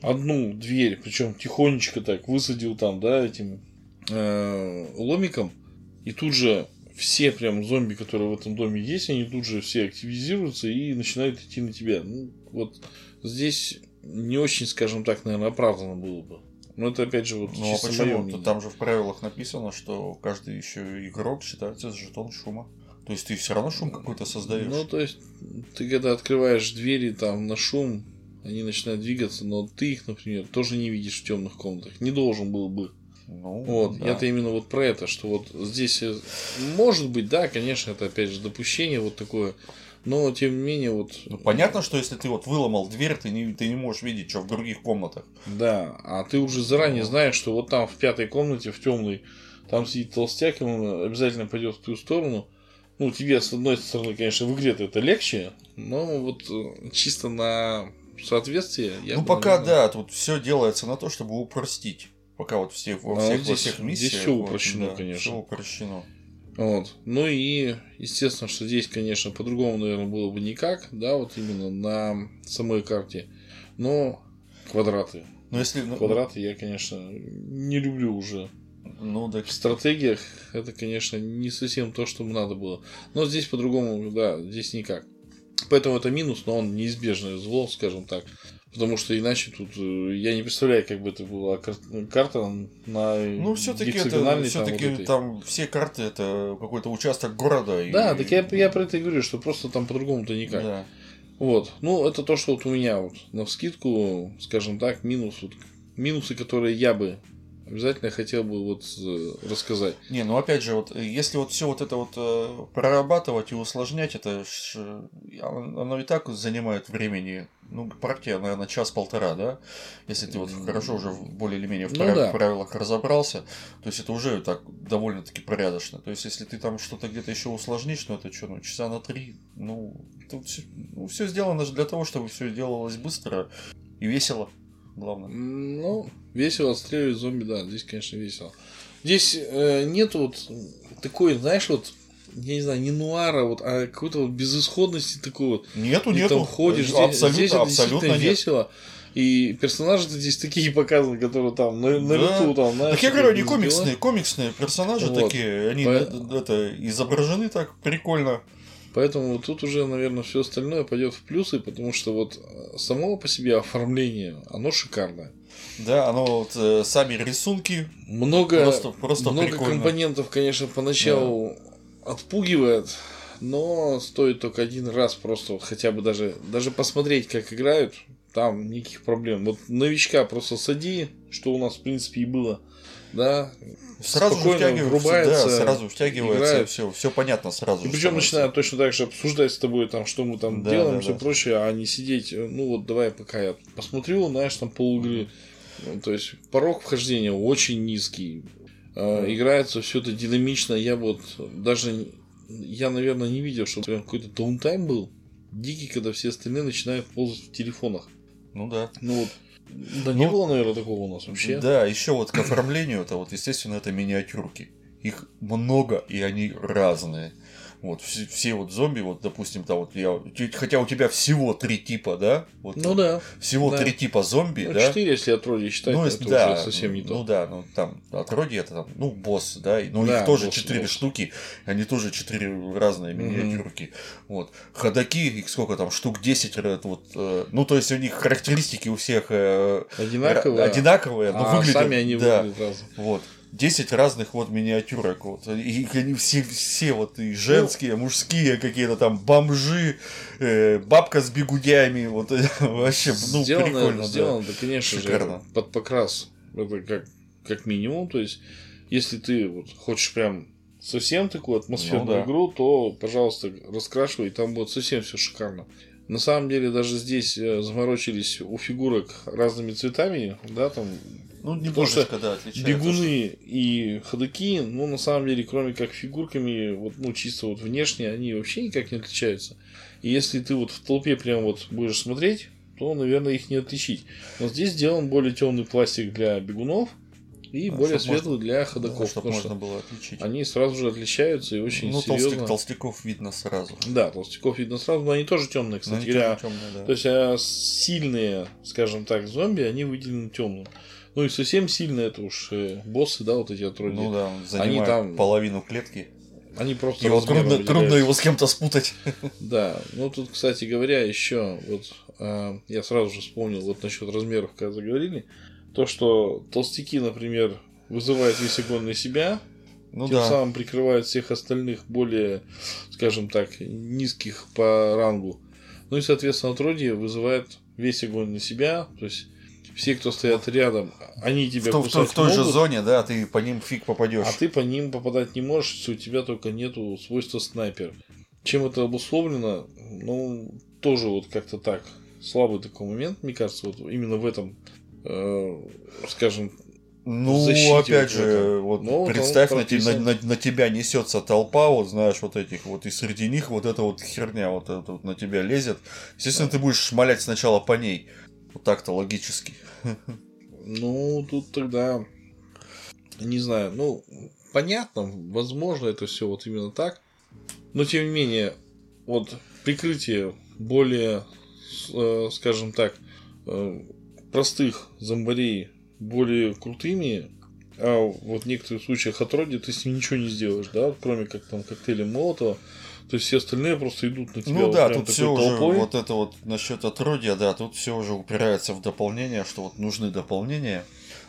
Speaker 1: одну дверь, причем тихонечко так высадил там, да, этим э, ломиком, и тут же все прям зомби, которые в этом доме есть, они тут же все активизируются и начинают идти на тебя. Ну, вот здесь не очень, скажем так, наверное, оправдано было бы. Но это опять же вот
Speaker 2: ну, а почему? Там же в правилах написано, что каждый еще игрок считается с жетон шума. То есть ты все равно шум какой-то создаешь.
Speaker 1: Ну, то есть, ты когда открываешь двери там на шум, они начинают двигаться, но ты их, например, тоже не видишь в темных комнатах. Не должен был бы. Ну, вот, да. я-то именно вот про это, что вот здесь э, может быть, да, конечно, это опять же допущение вот такое, но тем не менее вот.
Speaker 2: Ну, понятно, что если ты вот выломал дверь, ты не, ты не можешь видеть, что в других комнатах.
Speaker 1: Да, а ты уже заранее ну. знаешь, что вот там в пятой комнате, в темной, там сидит толстяк, и он обязательно пойдет в ту сторону. Ну, тебе, с одной стороны, конечно, в игре это легче, но вот э, чисто на соответствие.
Speaker 2: Я ну, пока, наверное... да, тут все делается на то, чтобы упростить. Пока вот все, во всех, а здесь, во всех миссиях. Здесь
Speaker 1: все упрощено, вот, да, конечно.
Speaker 2: Все упрощено.
Speaker 1: Вот. Ну и, естественно, что здесь, конечно, по-другому, наверное, было бы никак, да, вот именно на самой карте. Но квадраты.
Speaker 2: Но если...
Speaker 1: Квадраты я, конечно, не люблю уже.
Speaker 2: Ну, да.
Speaker 1: В стратегиях это, конечно, не совсем то, что надо было. Но здесь по-другому, да, здесь никак. Поэтому это минус, но он неизбежное зло, скажем так. Потому что иначе тут э, я не представляю, как бы это была карта на
Speaker 2: Ну, все-таки это все-таки там, вот там все карты это какой-то участок города.
Speaker 1: Да, и... так я, я про это и говорю, что просто там по-другому-то никак. Да. Вот. Ну, это то, что вот у меня вот на вскидку, скажем так, минус вот, минусы, которые я бы обязательно хотел бы вот э, рассказать.
Speaker 2: Не, ну опять же, вот если вот все вот это вот э, прорабатывать и усложнять, это ж, оно и так занимает времени. Ну, партия, наверное, час-полтора, да? Если ты вот хорошо уже более или менее в ну, да. правилах разобрался, то есть это уже так довольно-таки порядочно. То есть, если ты там что-то где-то еще усложнишь, ну это что, ну часа на три, ну, тут все, ну, все сделано же для того, чтобы все делалось быстро и весело главное.
Speaker 1: Ну, весело отстреливать зомби, да, здесь, конечно, весело. Здесь э, нет вот такой, знаешь, вот я не знаю, не нуара, вот, а какой-то вот безысходности такой вот.
Speaker 2: Нету, нету.
Speaker 1: там ходишь, абсолютно, здесь, здесь это абсолютно нет. весело. И персонажи здесь такие показаны, которые там на, на да. лету там,
Speaker 2: знаешь. Так я говорю, они комиксные, комиксные персонажи вот. такие, они По... это изображены так прикольно.
Speaker 1: Поэтому тут уже, наверное, все остальное пойдет в плюсы, потому что вот э, само по себе оформление, оно шикарное.
Speaker 2: Да, оно вот э, сами рисунки.
Speaker 1: Много, просто, просто много компонентов, конечно, поначалу да. отпугивает, но стоит только один раз просто вот хотя бы даже, даже посмотреть, как играют, там никаких проблем. Вот новичка просто сади, что у нас в принципе и было да,
Speaker 2: сразу же втягивается, да, сразу втягивается, все, все понятно сразу.
Speaker 1: И причем начинают точно так же обсуждать с тобой, там, что мы там да, делаем, да, все да. прочее, а не сидеть, ну вот давай пока я посмотрю, знаешь, там полигры. Ну, то есть порог вхождения очень низкий. Mm. Играется все это динамично. Я вот даже я, наверное, не видел, что прям какой-то даунтайм был. Дикий, когда все остальные начинают ползать в телефонах.
Speaker 2: Ну да.
Speaker 1: Ну вот Да не было, наверное, такого у нас вообще.
Speaker 2: Да, еще вот к оформлению, это вот, естественно, это миниатюрки. Их много, и они разные. Вот, все, все вот зомби, вот, допустим, там вот я. Хотя у тебя всего три типа, да? Вот,
Speaker 1: ну да.
Speaker 2: Всего
Speaker 1: да.
Speaker 2: три типа зомби,
Speaker 1: ну,
Speaker 2: да?
Speaker 1: Четыре, если отродье считать,
Speaker 2: ну,
Speaker 1: это
Speaker 2: да,
Speaker 1: уже совсем не то.
Speaker 2: Ну да, ну там отродье это там, ну, босс, да, ну
Speaker 1: Да,
Speaker 2: их тоже
Speaker 1: босс,
Speaker 2: четыре
Speaker 1: босс.
Speaker 2: штуки, они тоже четыре разные миниатюрки. Вот. Ходаки, их сколько там, штук 10, э, вот, э, ну, то есть у них характеристики у всех э,
Speaker 1: Одинаковые.
Speaker 2: одинаковые, но
Speaker 1: а
Speaker 2: выглядят.
Speaker 1: сами они
Speaker 2: да,
Speaker 1: выглядят разом.
Speaker 2: Вот. 10 разных вот миниатюрок. Вот. И они все, все вот и женские, мужские, какие-то там бомжи, э, бабка с бегудями. Вот вообще, ну,
Speaker 1: сделано,
Speaker 2: прикольно. да.
Speaker 1: сделано, да, конечно
Speaker 2: Шикарно.
Speaker 1: же, под покрас. Это как, как минимум. То есть, если ты вот хочешь прям совсем такую атмосферную
Speaker 2: Ну да.
Speaker 1: игру, то, пожалуйста, раскрашивай, там будет совсем все шикарно. На самом деле, даже здесь э, заморочились у фигурок разными цветами, да, там
Speaker 2: Ну,
Speaker 1: Потому
Speaker 2: немножечко, да, отличается.
Speaker 1: бегуны и ходоки, ну, на самом деле, кроме как фигурками, вот, ну, чисто вот внешне, они вообще никак не отличаются. И если ты вот в толпе прям вот будешь смотреть, то, наверное, их не отличить. Но здесь сделан более темный пластик для бегунов и
Speaker 2: Да,
Speaker 1: более светлый для
Speaker 2: Да,
Speaker 1: ходоков.
Speaker 2: чтобы
Speaker 1: потому
Speaker 2: можно
Speaker 1: что
Speaker 2: было отличить.
Speaker 1: они сразу же отличаются и очень
Speaker 2: ну,
Speaker 1: серьезно.
Speaker 2: толстяк, толстяков видно сразу.
Speaker 1: Да, толстяков видно сразу, но они тоже темные, кстати говоря.
Speaker 2: да.
Speaker 1: То есть а сильные, скажем так, зомби, они выделены темным. Ну и совсем сильные это уж э, боссы, да, вот эти отродья.
Speaker 2: Ну да, он занимает
Speaker 1: там-
Speaker 2: половину клетки.
Speaker 1: Они просто
Speaker 2: Его трудно, трудно его с кем-то спутать.
Speaker 1: Да, ну тут, кстати говоря, еще вот а, я сразу же вспомнил вот насчет размеров, когда заговорили, то, что толстяки, например, вызывают весь огонь на себя,
Speaker 2: Ну
Speaker 1: тем
Speaker 2: да.
Speaker 1: самым прикрывают всех остальных более, скажем так, низких по рангу. Ну и, соответственно, отродье вызывает весь огонь на себя, то есть все, кто стоят рядом, они
Speaker 2: В,
Speaker 1: тебя
Speaker 2: в той-
Speaker 1: кусать
Speaker 2: в той же
Speaker 1: могут,
Speaker 2: зоне, да, ты по ним фиг попадешь.
Speaker 1: а ты по ним попадать не можешь, если у тебя только нету свойства снайпер. Чем это обусловлено? Ну, тоже вот как-то так. Слабый такой момент, мне кажется, вот именно в этом, э, скажем,
Speaker 2: Ну,
Speaker 1: защите
Speaker 2: опять
Speaker 1: вот
Speaker 2: же,
Speaker 1: это.
Speaker 2: вот
Speaker 1: Ну,
Speaker 2: представь, на, на- на- на тебя несется толпа, вот знаешь, вот этих вот, и среди них вот эта вот херня вот эта вот на тебя лезет. Естественно, ты будешь шмалять сначала по ней. Вот так-то логически.
Speaker 1: ну, тут тогда, не знаю, ну, понятно, возможно, это все вот именно так, но тем не менее, вот прикрытие более, э, скажем так, э, простых зомбарей более крутыми, а вот в некоторых случаях отродья ты с ним ничего не сделаешь, да, кроме как там коктейля Молотова, то есть все остальные просто идут на тебя
Speaker 2: Ну
Speaker 1: вот
Speaker 2: да, тут все уже,
Speaker 1: толпой.
Speaker 2: вот это вот насчет отродья, да, тут все уже упирается в дополнение, что вот нужны дополнения.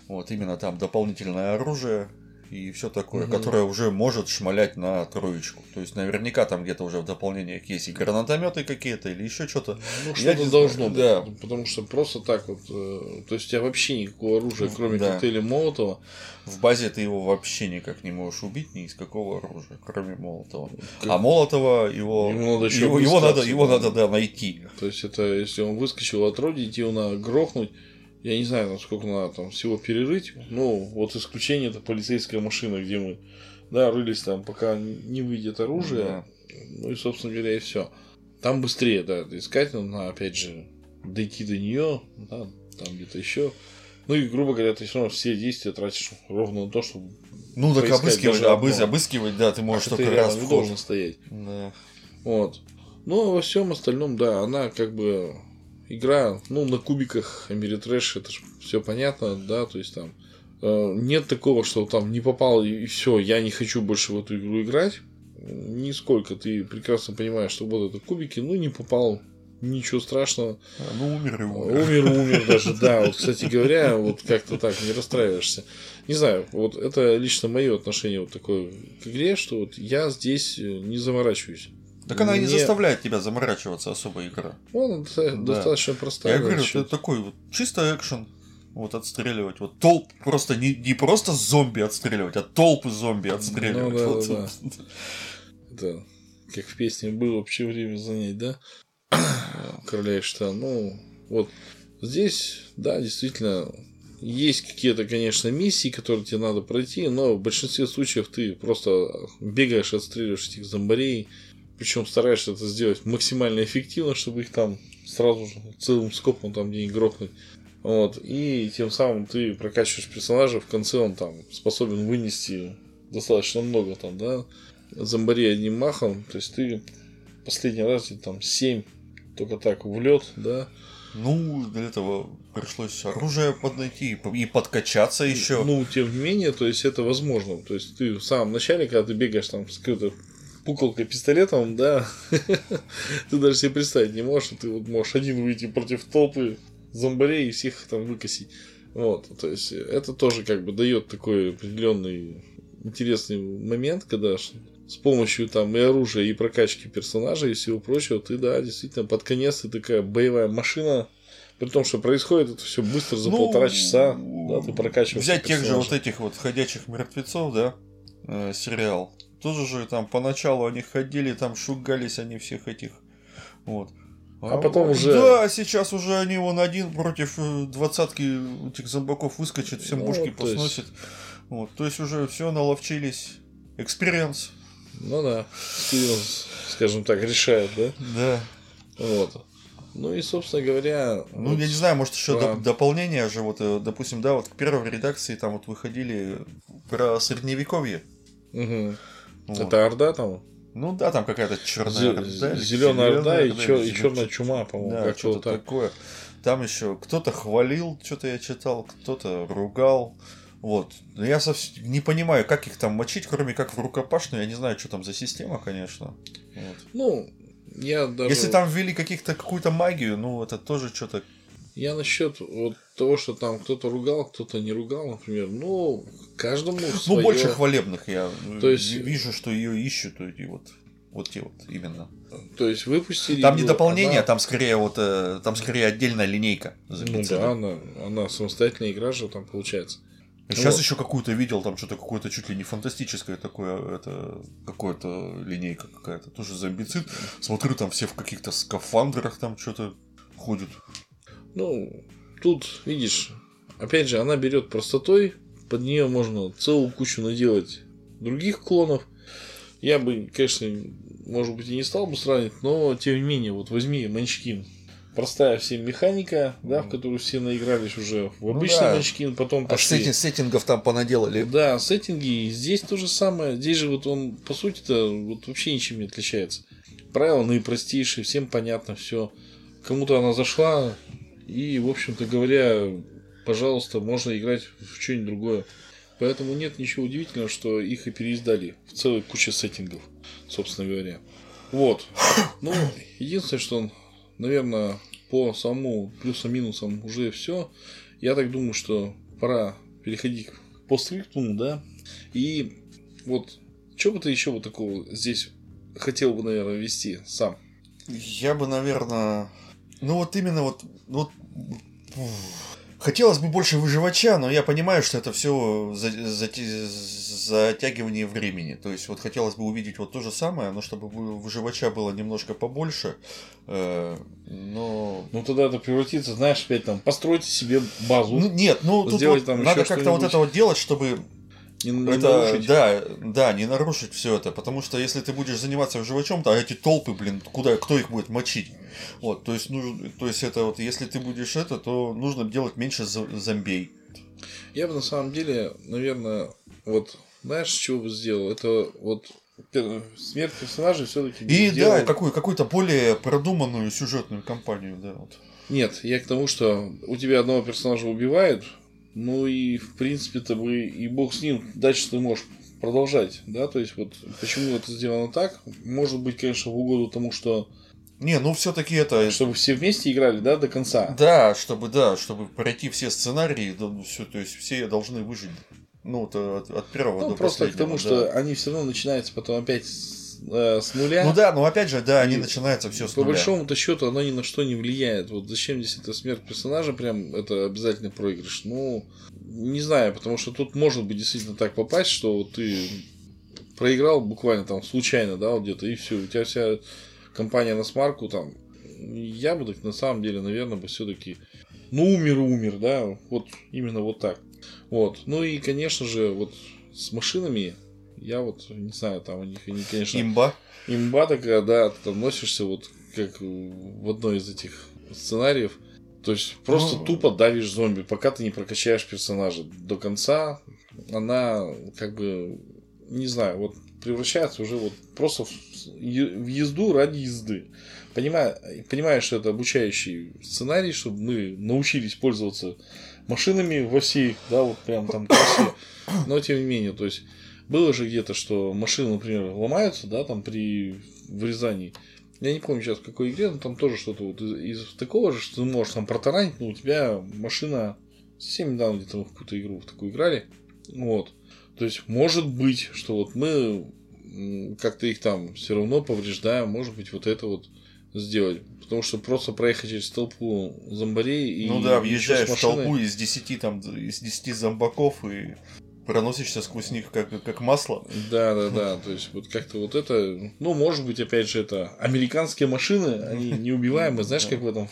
Speaker 2: Вот именно там дополнительное оружие и все такое,
Speaker 1: Мгм.
Speaker 2: которое уже может шмалять на троечку. То есть наверняка там где-то уже в дополнениях есть и гранатометы какие-то или еще что-то.
Speaker 1: Ну, что-то должно быть. Потому что просто так вот. э, то есть у тебя вообще никакого оружия, кроме
Speaker 2: Да.
Speaker 1: коктейля Молотова.
Speaker 2: В базе ты его вообще никак не можешь убить ни из какого оружия, кроме Молотова.
Speaker 1: Как-
Speaker 2: А Молотова его,
Speaker 1: Ему надо ещё
Speaker 2: его, его надо, его
Speaker 1: да.
Speaker 2: надо да, найти.
Speaker 1: То есть это если он выскочил от роди, его надо грохнуть. Я не знаю, насколько надо там всего перерыть. Ну, вот исключение это полицейская машина, где мы да, рылись там, пока не выйдет оружие.
Speaker 2: Да.
Speaker 1: Ну и, собственно говоря, и все. Там быстрее, да, искать надо, опять же, дойти до нее, да, там где-то еще. Ну и, грубо говоря, ты все равно все действия тратишь ровно на то, чтобы
Speaker 2: Ну так обыскивать,
Speaker 1: одно.
Speaker 2: обыскивать, да, ты можешь
Speaker 1: а ты
Speaker 2: только раз
Speaker 1: рядом не
Speaker 2: в
Speaker 1: должен стоять.
Speaker 2: Да.
Speaker 1: Вот. Ну, а во всем остальном, да, она как бы игра, ну, на кубиках Америтрэш, это же все понятно, да, то есть там э, нет такого, что там не попал и все, я не хочу больше в эту игру играть. Нисколько. Ты прекрасно понимаешь, что вот это кубики, ну, не попал, ничего страшного.
Speaker 2: А, Ну, умер и умер.
Speaker 1: Умер, умер даже, да. Вот, кстати говоря, вот как-то так не расстраиваешься. Не знаю, вот это лично мое отношение вот такое к игре, что вот я здесь э, не заморачиваюсь.
Speaker 2: Так она и не заставляет тебя заморачиваться особо игра.
Speaker 1: Он доста-
Speaker 2: Да.
Speaker 1: достаточно простая.
Speaker 2: Я говорю,
Speaker 1: значит.
Speaker 2: это такой вот чисто экшен. Вот отстреливать. Вот толп просто не, не просто зомби отстреливать, а толпы зомби отстреливать.
Speaker 1: Ну да,
Speaker 2: Вот.
Speaker 1: да, Это как в песне было вообще время занять, да? Короля и штан. Ну, вот здесь, да, действительно, есть какие-то, конечно, миссии, которые тебе надо пройти, но в большинстве случаев ты просто бегаешь, отстреливаешь этих зомбарей, причем стараешься это сделать максимально эффективно, чтобы их там сразу же целым скопом там где-нибудь грохнуть. Вот, и тем самым ты прокачиваешь персонажа, в конце он там способен вынести достаточно много там, да, зомбарей одним махом, то есть ты последний раз там 7 только так в лед, да.
Speaker 2: Ну, для этого пришлось оружие поднайти и подкачаться еще.
Speaker 1: Ну, тем не менее, то есть это возможно. То есть ты в самом начале, когда ты бегаешь там с какой-то пуколкой пистолетом, да, ты даже себе представить не можешь, что ты вот можешь один выйти против толпы зомбарей и всех там выкосить. Вот, то есть это тоже как бы дает такой определенный интересный момент, когда с помощью там и оружия, и прокачки персонажа и всего прочего, ты, да, действительно, под конец ты такая боевая машина, при том, что происходит это все быстро за ну, полтора часа, да, ты прокачиваешь.
Speaker 2: Взять тех же вот этих вот ходячих мертвецов, да, э, сериал. Тоже же там поначалу они ходили, там шугались они всех этих. Вот.
Speaker 1: А, а потом уже...
Speaker 2: Да, сейчас уже они вон один против э, двадцатки этих зомбаков выскочит, всем ну, бушки посносит. Есть... Вот, то есть уже все наловчились. Experience.
Speaker 1: Ну да, Experience, скажем так, решает, да?
Speaker 2: Да.
Speaker 1: Вот. Ну и, собственно говоря...
Speaker 2: Ну, вот я не знаю, может, еще про... дополнение же, вот, э, допустим, да, вот к первой редакции там вот выходили про средневековье.
Speaker 1: Угу. Вот. Это Орда там?
Speaker 2: Ну да, там какая-то черная
Speaker 1: Орда. Зеленая Орда и, чер... и черная чума, по-моему.
Speaker 2: Да, что-то так. такое. Там еще кто-то хвалил, что-то я читал, кто-то ругал. Вот. Но я совсем не понимаю, как их там мочить, кроме как в рукопашную. Я не знаю, что там за система, конечно. Вот.
Speaker 1: Ну, я даже...
Speaker 2: Если там ввели каких-то какую-то магию, ну, это тоже что-то...
Speaker 1: Я насчет вот того, что там кто-то ругал, кто-то не ругал, например, ну, каждому
Speaker 2: свое... Ну, больше хвалебных я То есть... вижу, что ее ищут эти вот вот те вот именно.
Speaker 1: То есть выпустили.
Speaker 2: Там не дополнение, она... там скорее вот э, там скорее отдельная линейка.
Speaker 1: Ну да, она, она самостоятельная игра же там получается.
Speaker 2: Сейчас вот. еще какую-то видел, там что-то какое-то чуть ли не фантастическое такое, это какое-то линейка какая-то, тоже зомбицид. Смотрю, там все в каких-то скафандрах там что-то ходят.
Speaker 1: Ну, тут, видишь, опять же, она берет простотой, под нее можно целую кучу наделать других клонов. Я бы, конечно, может быть, и не стал бы сравнивать, но тем не менее, вот возьми Манчкин простая всем механика, да, в которую все наигрались уже в ну обычный ну, да. Munchkin, потом
Speaker 2: пошли. А сеттинг, сеттингов там понаделали.
Speaker 1: Да, сеттинги. Здесь то же самое. Здесь же вот он, по сути-то, вот вообще ничем не отличается. Правила наипростейшие, всем понятно все. Кому-то она зашла, и, в общем-то говоря, пожалуйста, можно играть в что-нибудь другое. Поэтому нет ничего удивительного, что их и переиздали в целой куче сеттингов, собственно говоря. Вот. Ну, единственное, что наверное, по самому плюсам-минусам уже все. Я так думаю, что пора переходить к постскриптуму, да. И вот, что бы ты еще вот такого здесь хотел бы, наверное, ввести сам?
Speaker 2: Я бы, наверное, ну вот именно вот, вот Хотелось бы больше выживача, но я понимаю, что это все за, за, затягивание времени. То есть вот хотелось бы увидеть вот то же самое, но чтобы выживача было немножко побольше. Э, но...
Speaker 1: Ну тогда это превратится, знаешь, опять там, постройте себе базу.
Speaker 2: Ну, нет, ну тут вот там надо как-то вот это вот делать, чтобы не, не это, нарушить. Да, да, не нарушить все это, потому что если ты будешь заниматься выживачом, то эти толпы, блин, куда, кто их будет мочить? Вот, то есть, ну, то есть это вот, если ты будешь это, то нужно делать меньше зомбей.
Speaker 1: Я бы на самом деле, наверное, вот, знаешь, чего бы сделал? Это вот смерть персонажей все-таки.
Speaker 2: И сделал... да, какую, какую-то более продуманную сюжетную кампанию, да, вот.
Speaker 1: Нет, я к тому, что у тебя одного персонажа убивают, ну и в принципе-то бы и бог с ним, дальше ты можешь продолжать, да, то есть вот почему это сделано так, может быть, конечно, в угоду тому, что
Speaker 2: не, ну все-таки это.
Speaker 1: Чтобы все вместе играли, да, до конца.
Speaker 2: Да, чтобы, да, чтобы пройти все сценарии, да, ну, все, то есть все должны выжить. Ну, вот от, от первого ну,
Speaker 1: до просто к тому, да. что они все равно начинаются потом опять с, э, с нуля.
Speaker 2: Ну да, но опять же, да, они начинаются все с
Speaker 1: по нуля. По большому-то счету, оно ни на что не влияет. Вот зачем здесь эта смерть персонажа, прям это обязательный проигрыш. Ну, не знаю, потому что тут может быть действительно так попасть, что ты проиграл буквально там случайно, да, вот где-то, и все, у тебя вся компания на смарку там, я бы так на самом деле, наверное, бы все-таки, ну, умер, умер, да, вот именно вот так. Вот. Ну и, конечно же, вот с машинами, я вот, не знаю, там у них, они, конечно...
Speaker 2: Имба?
Speaker 1: Имба такая, да, ты там носишься вот как в одной из этих сценариев, То есть просто ну, тупо давишь зомби, пока ты не прокачаешь персонажа до конца, она как бы, не знаю, вот превращается уже вот просто в езду ради езды. Понимая, понимаешь, что это обучающий сценарий, чтобы мы научились пользоваться машинами во всей, да, вот прям там красе. Но тем не менее, то есть было же где-то, что машины, например, ломаются, да, там при вырезании. Я не помню сейчас в какой игре, но там тоже что-то вот из, из такого же, что ты можешь там протаранить, но у тебя машина совсем недавно где-то в какую-то игру в такую играли. Вот. То есть, может быть, что вот мы как-то их там все равно повреждаем, может быть, вот это вот сделать. Потому что просто проехать через толпу зомбарей и...
Speaker 2: Ну да, въезжаешь в толпу из 10, там, из 10 зомбаков и проносишься сквозь них как, как масло.
Speaker 1: Да, да, да. То есть, вот как-то вот это. Ну, может быть, опять же, это американские машины, они неубиваемые. Знаешь, как в этом.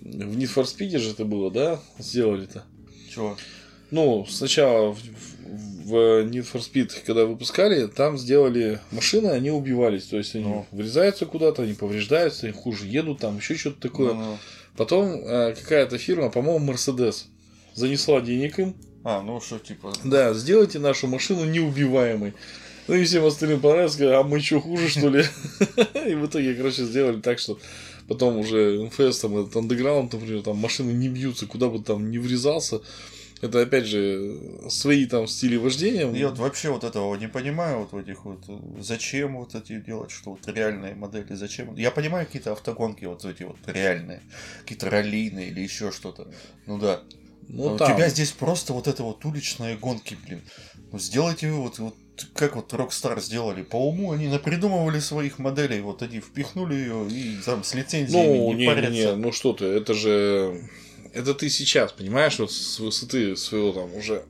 Speaker 1: В Need for Speed же это было, да? Сделали-то.
Speaker 2: Чего?
Speaker 1: Ну, сначала в, в Need for Speed, когда выпускали, там сделали машины, они убивались. То есть они ну. врезаются куда-то, они повреждаются, они хуже едут, там еще что-то такое. Ну, ну. Потом э, какая-то фирма, по-моему, Mercedes, занесла денег им,
Speaker 2: а, ну что, типа...
Speaker 1: Да, сделайте нашу машину неубиваемой. Ну и всем остальным понравилось, сказали, а мы что, хуже, что ли? И в итоге, короче, сделали так, что потом уже МФС, там, этот андеграунд, например, там машины не бьются, куда бы там не врезался. Это, опять же, свои там стили вождения.
Speaker 2: Я вот вообще вот этого не понимаю, вот в этих вот, зачем вот эти делать, что вот реальные модели, зачем. Я понимаю какие-то автогонки вот эти вот реальные, какие-то раллийные или еще что-то. Ну да, ну, а там... У тебя здесь просто вот это вот уличные гонки, блин. Ну, сделайте вот, вот как вот Rockstar сделали по уму, они напридумывали своих моделей, вот они впихнули ее и там с лицензиями
Speaker 1: ну, не, не, не, ну что ты, это же, это ты сейчас, понимаешь, вот с высоты своего там уже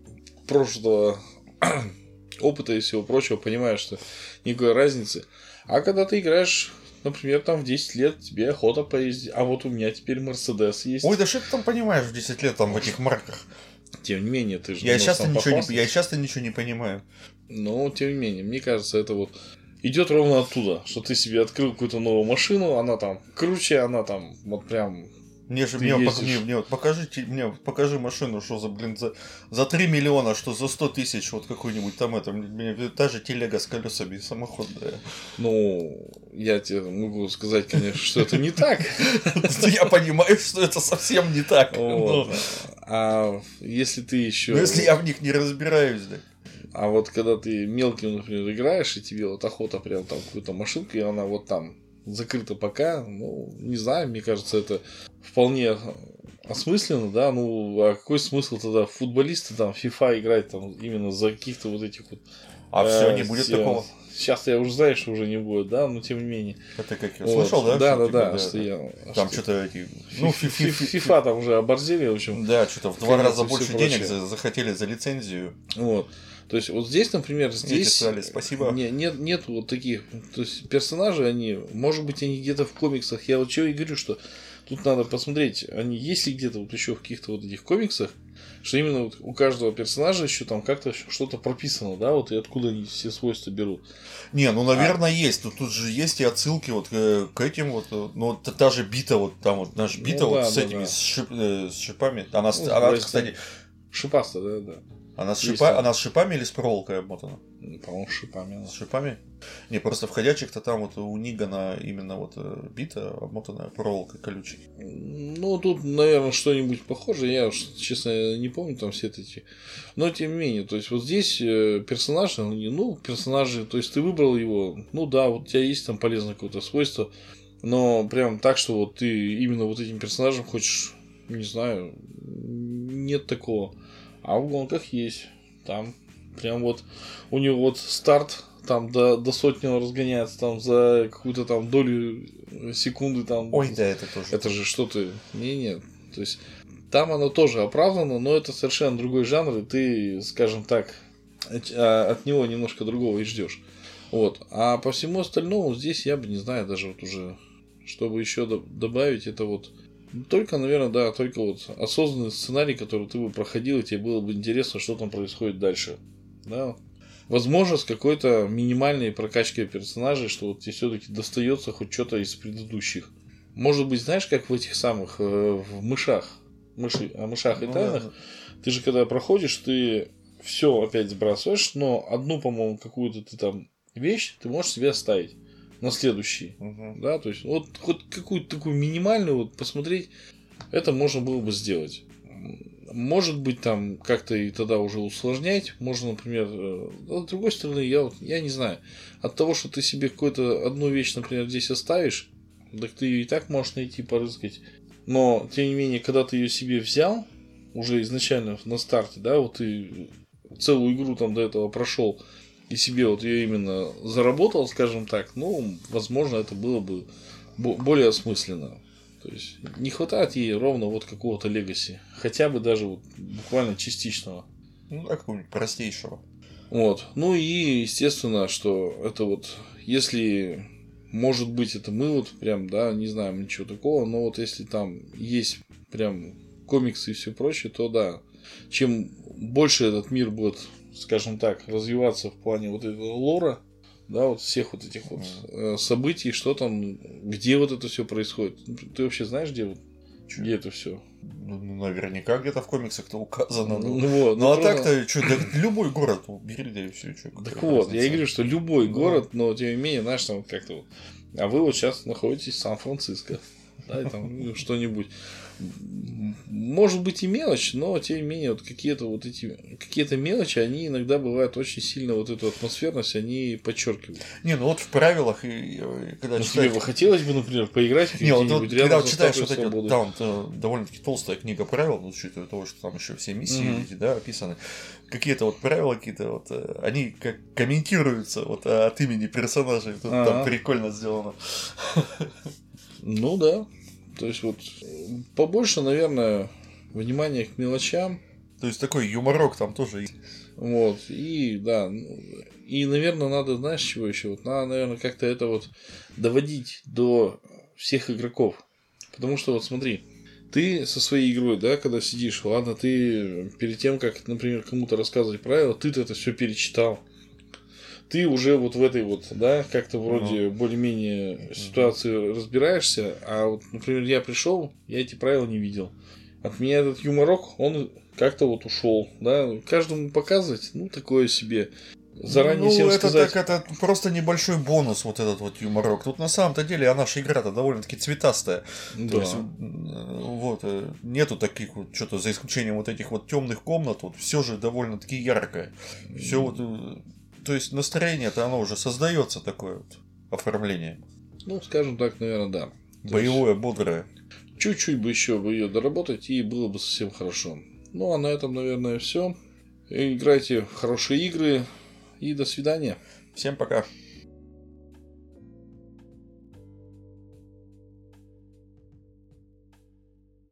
Speaker 1: прошлого опыта и всего прочего, понимаешь, что никакой разницы. А когда ты играешь например, там в 10 лет тебе охота поездить, а вот у меня теперь Мерседес есть.
Speaker 2: Ой, да что ты там понимаешь в 10 лет там в этих марках?
Speaker 1: Тем не менее, ты же...
Speaker 2: Я часто, ничего не, я часто ничего не понимаю.
Speaker 1: Но, тем не менее, мне кажется, это вот идет ровно оттуда, что ты себе открыл какую-то новую машину, она там круче, она там вот прям
Speaker 2: мне же, мне, ездишь... мне, мне вот покажите, мне покажи машину, что за, блин, за, за 3 миллиона, что за 100 тысяч, вот какой-нибудь там это, мне, та же телега с колесами, самоход, да.
Speaker 1: Ну, я тебе могу сказать, конечно, что это не так.
Speaker 2: Я понимаю, что это совсем не так.
Speaker 1: А если ты еще...
Speaker 2: Ну, если я в них не разбираюсь, да.
Speaker 1: А вот когда ты мелким, например, играешь, и тебе вот охота прям там какую-то машинку, и она вот там закрыто пока. Ну, не знаю, мне кажется, это вполне осмысленно, да, ну, а какой смысл тогда футболисты там FIFA играть там именно за каких-то вот этих вот...
Speaker 2: А э, все, не будет все... такого?
Speaker 1: Сейчас я уже знаю, что уже не будет, да, но тем не менее.
Speaker 2: Это как я вот. слышал, да?
Speaker 1: Да, да, типа, да, да, что я...
Speaker 2: Там что-то эти...
Speaker 1: Ну, FIFA там уже оборзели, в общем.
Speaker 2: Да, что-то в два раза больше денег захотели за лицензию.
Speaker 1: Вот. То есть вот здесь, например, здесь
Speaker 2: сказали, спасибо.
Speaker 1: Не, нет, нет вот таких, то есть персонажи, они, может быть, они где-то в комиксах. Я вот чего и говорю, что тут надо посмотреть, они есть ли где-то вот еще в каких-то вот этих комиксах, что именно вот у каждого персонажа еще там как-то что-то прописано, да, вот и откуда они все свойства берут.
Speaker 2: Не, ну наверное а... есть. Тут, тут же есть и отсылки вот к, к этим вот, ну вот та же бита вот там вот наша бита ну, вот да, с да, этими да. С, шип, э, с шипами. Она, ну, она кстати,
Speaker 1: шипаста, да, да.
Speaker 2: Она с, шипа... она с шипами или с проволокой обмотана?
Speaker 1: По-моему, с шипами.
Speaker 2: С шипами? Не, просто в ходячих-то там вот у Нигана именно вот э, бита обмотанная проволокой колючей.
Speaker 1: Ну, тут, наверное, что-нибудь похожее. Я уж, честно, не помню там все эти. Но, тем не менее, то есть, вот здесь э, персонаж, ну, персонажи, то есть, ты выбрал его, ну, да, вот у тебя есть там полезное какое-то свойство, но прям так, что вот ты именно вот этим персонажем хочешь, не знаю, нет такого. А в гонках есть. Там прям вот у него вот старт там до, до сотни он разгоняется там за какую-то там долю секунды там.
Speaker 2: Ой, да, это тоже.
Speaker 1: Это же что-то. Не, нет. То есть там оно тоже оправдано, но это совершенно другой жанр, и ты, скажем так, а, от него немножко другого и ждешь. Вот. А по всему остальному здесь я бы не знаю даже вот уже, чтобы еще добавить, это вот только, наверное, да, только вот осознанный сценарий, который ты бы проходил, и тебе было бы интересно, что там происходит дальше. Да. Возможно, с какой-то минимальной прокачкой персонажей, что вот тебе все-таки достается хоть что-то из предыдущих. Может быть, знаешь, как в этих самых, э, в мышах, мыши, о мышах и
Speaker 2: Ну,
Speaker 1: тайнах,
Speaker 2: да.
Speaker 1: ты же когда проходишь, ты все опять сбрасываешь, но одну, по-моему, какую-то ты там вещь ты можешь себе оставить на следующий.
Speaker 2: Мгм.
Speaker 1: Да, то есть, вот хоть какую-то такую минимальную вот посмотреть, это можно было бы сделать. Может быть, там как-то и тогда уже усложнять. Можно, например, э, с другой стороны, я, вот, я не знаю, от того, что ты себе какую-то одну вещь, например, здесь оставишь, так ты ее и так можешь найти, порыскать. Но, тем не менее, когда ты ее себе взял, уже изначально на старте, да, вот ты целую игру там до этого прошел, и себе вот ее именно заработал, скажем так, ну, возможно, это было бы бо- более осмысленно. То есть не хватает ей ровно вот какого-то легаси. Хотя бы даже вот буквально частичного.
Speaker 2: Ну, да, какого-нибудь простейшего.
Speaker 1: Вот. Ну и естественно, что это вот, если может быть, это мы вот прям, да, не знаем ничего такого, но вот если там есть прям комиксы и все прочее, то да, чем больше этот мир будет, скажем так, развиваться в плане вот этого лора, да, вот всех вот этих вот э, событий, что там, где вот это все происходит. Ты вообще знаешь, где вот, где это все?
Speaker 2: Ну, ну, наверняка где-то в комиксах-то указано. Ну,
Speaker 1: Ну вот,
Speaker 2: ну, а
Speaker 1: просто-
Speaker 2: так-то, что, любой город убери, да и все. Чё,
Speaker 1: Так вот, я и
Speaker 2: разница?
Speaker 1: говорю, что любой
Speaker 2: Да.
Speaker 1: город, но тем не менее, знаешь, там как-то вот. А вы вот сейчас находитесь в Сан-Франциско. Да, и там ну, что-нибудь. Может быть и мелочь, но тем не менее, вот какие-то вот эти какие-то мелочи, они иногда бывают очень сильно вот эту атмосферность, они подчеркивают.
Speaker 2: Не, ну вот в правилах, и, и когда
Speaker 1: Ну,
Speaker 2: читаешь-
Speaker 1: тебе бы хотелось бы, например, поиграть
Speaker 2: Не, вот, вот, когда вот читаешь вот эти,
Speaker 1: Свободы.
Speaker 2: там э, довольно-таки толстая книга правил, ну, учитывая того, что там еще все миссии
Speaker 1: Мгм.
Speaker 2: эти, да, описаны, какие-то вот правила какие-то вот, э, они как комментируются вот от имени персонажей, Тут там прикольно сделано.
Speaker 1: Ну да. То есть вот э, побольше, наверное, внимания к мелочам.
Speaker 2: То есть такой юморок там тоже есть.
Speaker 1: Вот, и да, ну, и, наверное, надо, знаешь, чего еще? Вот надо, наверное, как-то это вот доводить до всех игроков. Потому что вот смотри, ты со своей игрой, да, когда сидишь, ладно, ты перед тем, как, например, кому-то рассказывать правила, ты-то это все перечитал. Ты уже вот в этой вот, да, как-то вроде более-менее ситуации разбираешься, а вот, например, я пришел, я эти правила не видел. От меня этот юморок, он как-то вот ушел, да, каждому показывать, ну, такое себе. Заранее
Speaker 2: ну,
Speaker 1: всем
Speaker 2: это
Speaker 1: сказать.
Speaker 2: так, это просто небольшой бонус, вот этот вот юморок. Тут на самом-то деле, а наша игра-то довольно-таки цветастая.
Speaker 1: Да.
Speaker 2: То есть, вот, э, нету таких вот, что-то за исключением вот этих вот темных комнат, вот все же довольно-таки яркое. Все вот, э, то есть настроение-то оно уже создается такое вот оформление.
Speaker 1: Ну, скажем так, наверное, да. То
Speaker 2: Боевое, бодрое.
Speaker 1: есть Чуть-чуть бы еще бы ее доработать, и было бы совсем хорошо. Ну, а на этом, наверное, все. Играйте в хорошие игры, и до свидания.
Speaker 2: Всем пока.